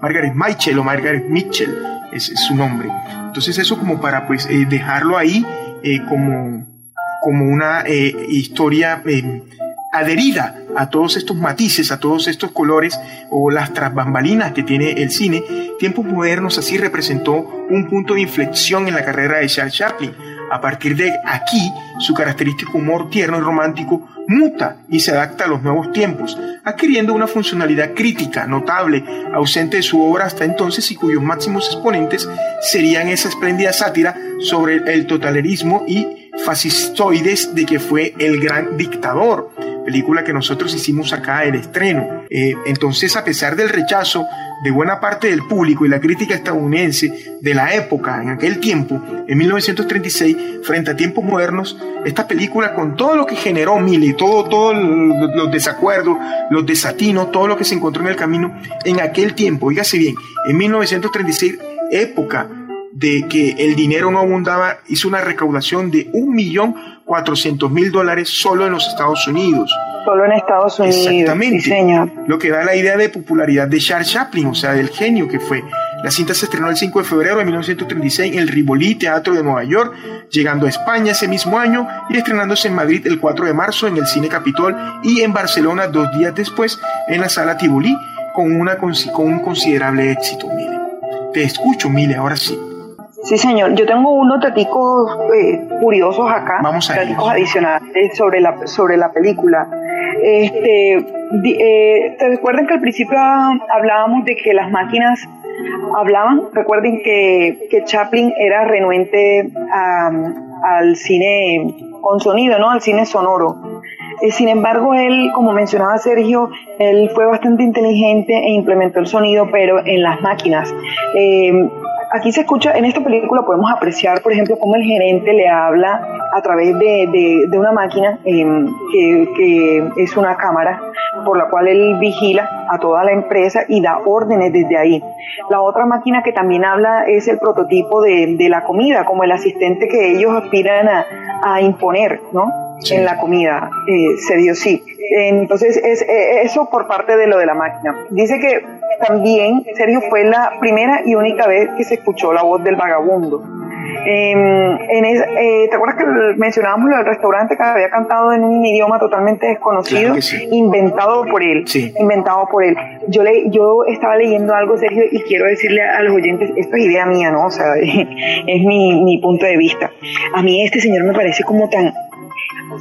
Margaret Mitchell o Margaret Mitchell es, su nombre. Entonces eso como para pues dejarlo ahí como, como una historia adherida a todos estos matices, a todos estos colores o las trasbambalinas que tiene el cine, Tiempos Modernos así representó un punto de inflexión en la carrera de Charles Chaplin. A partir de aquí, su característico humor tierno y romántico muta y se adapta a los nuevos tiempos, adquiriendo una funcionalidad crítica notable, ausente de su obra hasta entonces y cuyos máximos exponentes serían esa espléndida sátira sobre el totalitarismo y fascistoides de que fue el gran dictador, película que nosotros hicimos acá el estreno. Eh, entonces, a pesar del rechazo de buena parte del público y la crítica estadounidense de la época, en aquel tiempo, en 1936, frente a tiempos modernos, esta película con todo lo que generó Mille, todo, todos los desacuerdos, los desatinos, todo lo que se encontró en el camino, en aquel tiempo, oígase bien, en 1936, época de que el dinero no abundaba, hizo una recaudación de 1.400.000 dólares solo en los Estados Unidos. Solo en Estados Unidos. Exactamente. Lo que da la idea de popularidad de Charles Chaplin, o sea, del genio que fue. La cinta se estrenó el 5 de febrero de 1936 en el Rivoli Teatro de Nueva York, llegando a España ese mismo año y estrenándose en Madrid el 4 de marzo en el Cine Capitol y en Barcelona dos días después en la Sala Tivoli con, una, con un considerable éxito. Mire, te escucho, Mile, ahora sí. Sí, señor. Yo tengo unos datos eh, curiosos acá, Vamos adicionales sobre la, sobre la película. Este, eh, ¿Te recuerdan que al principio hablábamos de que las máquinas hablaban? Recuerden que, que Chaplin era renuente al cine con sonido, ¿no? Al cine sonoro. Eh, sin embargo, él, como mencionaba Sergio, él fue bastante inteligente e implementó el sonido, pero en las máquinas. Eh, aquí se escucha, en esta película podemos apreciar, por ejemplo, cómo el gerente le habla a través de, una máquina em, que, es una cámara por la cual él vigila a toda la empresa y da órdenes desde ahí. La otra máquina que también habla es el prototipo de, la comida, como el asistente que ellos aspiran a, a imponer, ¿no? En la comida, eh, se dio sí. Entonces, es, eh, eso por parte de lo de la máquina. Dice que también Sergio fue la primera y única vez que se escuchó la voz del vagabundo. Em, en eh, ¿Te acuerdas que mencionábamos lo del restaurante que había cantado en un idioma totalmente desconocido, inventado por él? Inventado por él. Yo, le, yo estaba leyendo algo, Sergio, y quiero decirle a los oyentes, esto es idea mía, ¿no? O sea, es mi, mi punto de vista. A mí este señor me parece como tan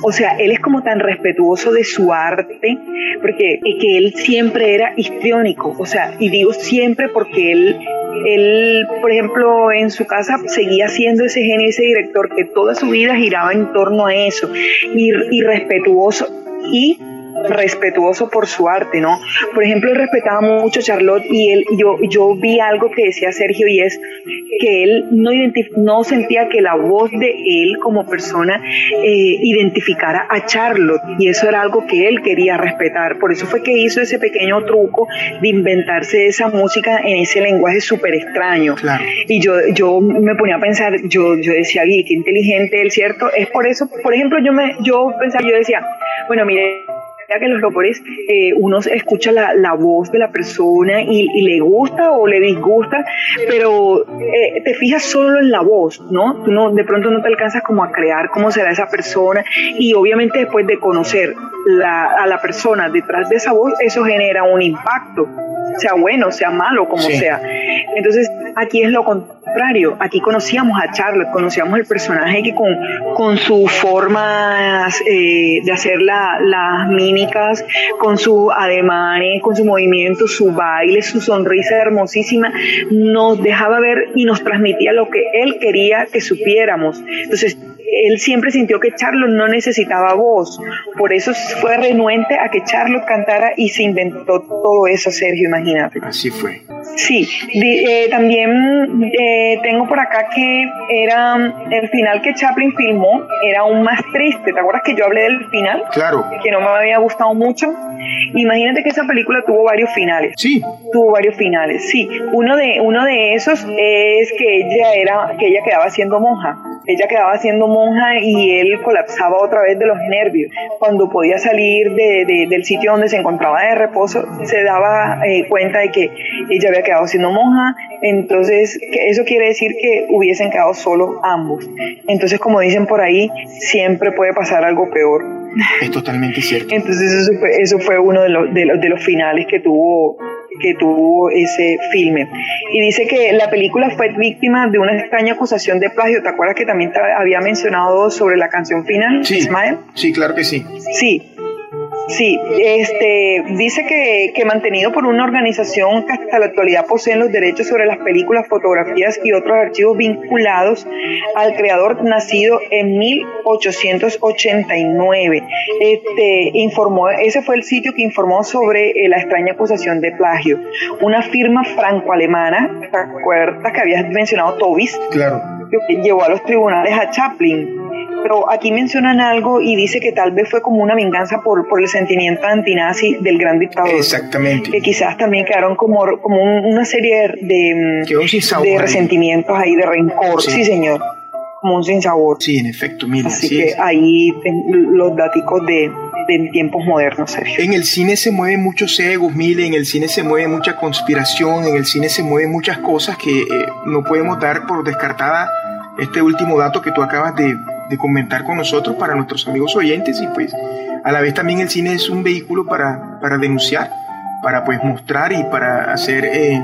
o sea, él es como tan respetuoso de su arte, porque que él siempre era histriónico, o sea, y digo siempre porque él, él, por ejemplo, en su casa seguía siendo ese genio, ese director que toda su vida giraba en torno a eso, y, y respetuoso, y respetuoso por su arte, ¿no? Por ejemplo, él respetaba mucho a Charlotte y él, yo, yo vi algo que decía Sergio y es que él no, no sentía que la voz de él como persona eh, identificara a Charlotte y eso era algo que él quería respetar. Por eso fue que hizo ese pequeño truco de inventarse esa música en ese lenguaje súper extraño. Y yo, yo me ponía a pensar, yo, yo decía, qué inteligente él, ¿cierto? Es por eso, por ejemplo, yo, me, yo pensaba, yo decía, bueno, mire, que los locores eh, uno escucha la, la, voz de la persona y, y, le gusta o le disgusta, pero eh, te fijas solo en la voz, ¿no? Tú no, de pronto no te alcanzas como a crear cómo será esa persona y obviamente después de conocer la, a la persona detrás de esa voz, eso genera un impacto, sea bueno, sea malo, como sí. sea. Entonces, aquí es lo contrario. Aquí conocíamos a Charlotte, conocíamos el personaje que con, con sus formas eh, de hacer la, las mímicas, con sus ademanes, con sus movimientos, su baile, su sonrisa hermosísima, nos dejaba ver y nos transmitía lo que él quería que supiéramos. Entonces, él siempre sintió que Charlotte no necesitaba voz, por eso fue renuente a que Charlotte cantara y se inventó todo eso, Sergio, imagínate. Así fue. Sí, eh, también eh, tengo por acá que era el final que Chaplin filmó, era aún más triste. ¿Te acuerdas que yo hablé del final? Claro. Que no me había gustado mucho. Imagínate que esa película tuvo varios finales. Sí. Tuvo varios finales, sí. Uno de, uno de esos es que ella era, que ella quedaba siendo monja. Ella quedaba siendo monja y él colapsaba otra vez de los nervios. Cuando podía salir de, de, del sitio donde se encontraba de reposo, se daba eh, cuenta de que ella había quedado siendo monja. Entonces, que eso quiere decir que hubiesen quedado solos ambos. Entonces, como dicen por ahí, siempre puede pasar algo peor. Es totalmente cierto. Entonces, eso fue, eso fue uno de los, de los, de los finales que tuvo que tuvo ese filme. Y dice que la película fue víctima de una extraña acusación de plagio. ¿Te acuerdas que también te había mencionado sobre la canción final, sí, Ismael? Sí, claro que sí. Sí. Sí, este, dice que, que mantenido por una organización que hasta la actualidad poseen los derechos sobre las películas, fotografías y otros archivos vinculados al creador nacido en 1889. Este, informó, ese fue el sitio que informó sobre eh, la extraña acusación de plagio. Una firma franco-alemana, ¿te acuerdas que habías mencionado Tobis? Claro. Que llevó a los tribunales a Chaplin pero aquí mencionan algo y dice que tal vez fue como una venganza por, por el sentimiento antinazi del gran dictador. Exactamente. Que quizás también quedaron como, como un, una serie de, de resentimientos ahí, de rencor. Sí. sí, señor. Como un sinsabor. Sí, en efecto, mira. Así que es. ahí los daticos de, de tiempos modernos, Sergio. En el cine se mueven muchos egos, mire, en el cine se mueve mucha conspiración, en el cine se mueven muchas cosas que eh, no podemos dar por descartada este último dato que tú acabas de, de comentar con nosotros para nuestros amigos oyentes y pues a la vez también el cine es un vehículo para, para denunciar, para pues mostrar y para hacer eh,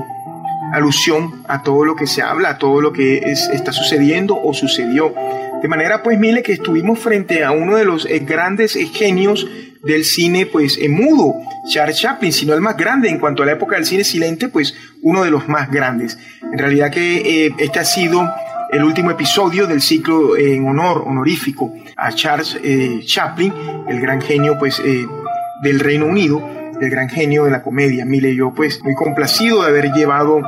alusión a todo lo que se habla, a todo lo que es, está sucediendo o sucedió. De manera pues mire que estuvimos frente a uno de los eh, grandes genios del cine pues en mudo, Charles Chaplin, sino el más grande en cuanto a la época del cine silente, pues uno de los más grandes. En realidad que eh, este ha sido el último episodio del ciclo en honor honorífico a Charles eh, Chaplin, el gran genio pues eh, del Reino Unido, el gran genio de la comedia. Mire, yo pues muy complacido de haber llevado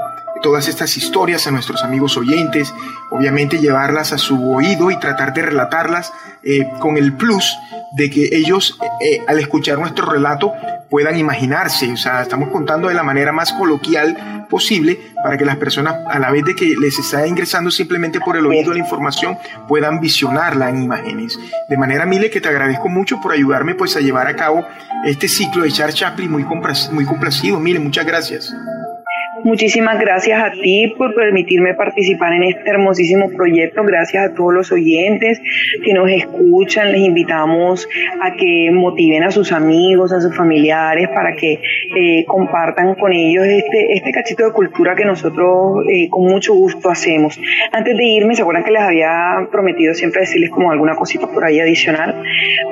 todas estas historias a nuestros amigos oyentes, obviamente llevarlas a su oído y tratar de relatarlas eh, con el plus de que ellos eh, al escuchar nuestro relato puedan imaginarse, o sea, estamos contando de la manera más coloquial posible para que las personas a la vez de que les está ingresando simplemente por el oído la información puedan visionarla en imágenes. De manera, Mile, que te agradezco mucho por ayudarme pues a llevar a cabo este ciclo de Charles Chaplin muy, muy complacido. Mile, muchas gracias. Muchísimas gracias a ti por permitirme participar en este hermosísimo proyecto. Gracias a todos los oyentes que nos escuchan. Les invitamos a que motiven a sus amigos, a sus familiares para que eh, compartan con ellos este, este cachito de cultura que nosotros eh, con mucho gusto hacemos. Antes de irme, ¿se acuerdan que les había prometido siempre decirles como alguna cosita por ahí adicional?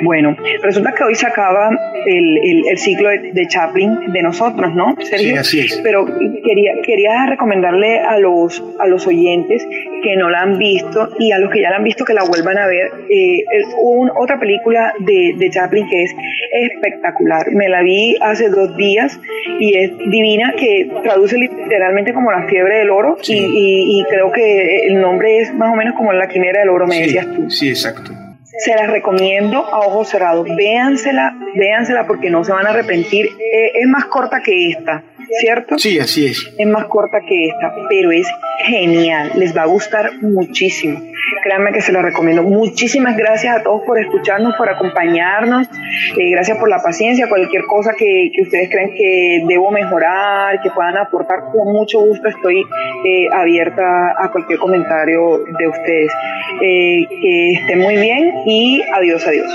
Bueno, resulta que hoy se acaba el, el, el ciclo de, de, Chaplin de nosotros, ¿no? Sergio? Sí, así es. Pero quería quería, recomendarle a los, a los oyentes que no la han visto y a los que ya la han visto que la vuelvan a ver. Eh, un, otra película de, de Chaplin que es espectacular. Me la vi hace dos días y es divina, que traduce literalmente como la fiebre del oro sí. y, y, y, creo que el nombre es más o menos como la quimera del oro, me sí, decías tú. Sí, exacto se las recomiendo a ojos cerrados. Véansela, véansela porque no se van a arrepentir. Eh, es más corta que esta, ¿cierto? Sí, así es. Es más corta que esta, pero es genial. Les va a gustar muchísimo. Créanme que se lo recomiendo. Muchísimas gracias a todos por escucharnos, por acompañarnos. Eh, gracias por la paciencia. Cualquier cosa que, ustedes creen que debo mejorar, que puedan aportar, con mucho gusto estoy eh, abierta a cualquier comentario de ustedes. Eh, que estén muy bien y adiós, adiós.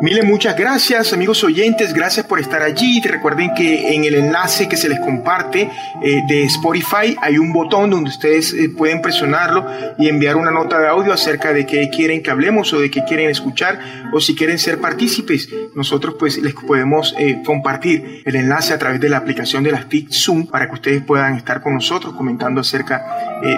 Mile, muchas gracias, amigos oyentes, gracias por estar allí. Recuerden que en el enlace que se les comparte de Spotify hay un botón donde ustedes pueden presionarlo y enviar una nota de audio acerca de qué quieren que hablemos o de qué quieren escuchar o si quieren ser partícipes. Nosotros pues les podemos eh, compartir el enlace a través de la aplicación de las TIC Zoom para que ustedes puedan estar con nosotros comentando acerca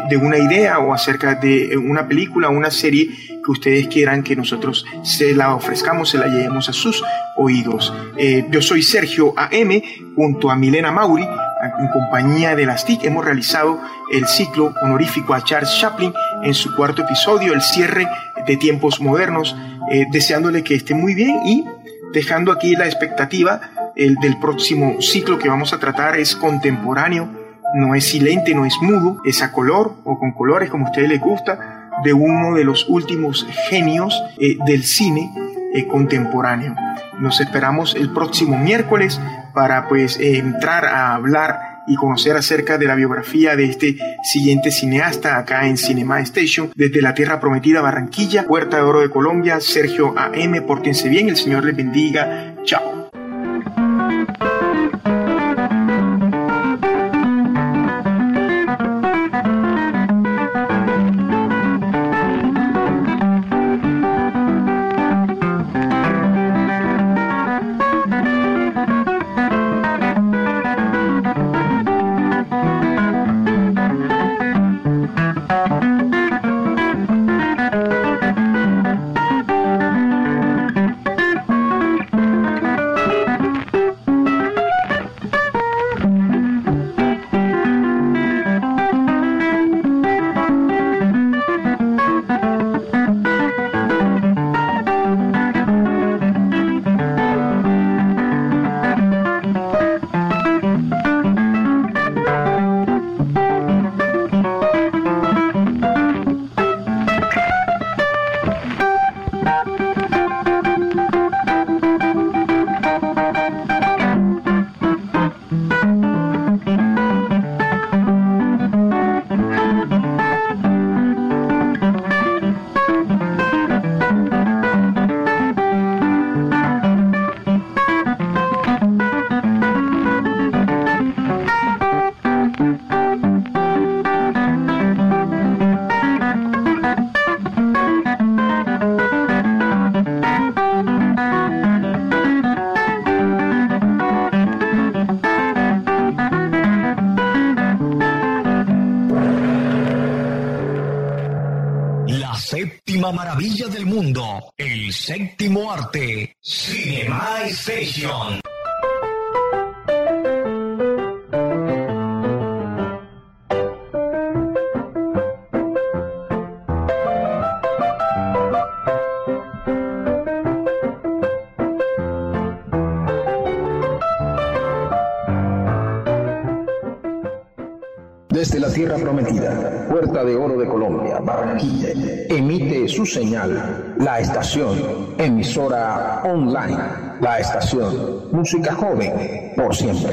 de una idea o acerca de una película o una serie que ustedes quieran que nosotros se la ofrezcamos, se la llevemos a sus oídos. Eh, yo soy Sergio AM, junto a Milena Mauri, en compañía de las TIC, hemos realizado el ciclo honorífico a Charles Chaplin en su cuarto episodio, el cierre de tiempos modernos, eh, deseándole que esté muy bien y dejando aquí la expectativa el del próximo ciclo que vamos a tratar es contemporáneo, no es silente, no es mudo, es a color o con colores como a ustedes les gusta, de uno de los últimos genios eh, del cine eh, contemporáneo. Nos esperamos el próximo miércoles para pues eh, entrar a hablar y conocer acerca de la biografía de este siguiente cineasta acá en Cinema Station desde la Tierra Prometida Barranquilla, Puerta de Oro de Colombia, Sergio AM, pórtense bien, el Señor les bendiga, chao. Señal, la estación, emisora online, la estación, música joven, por siempre.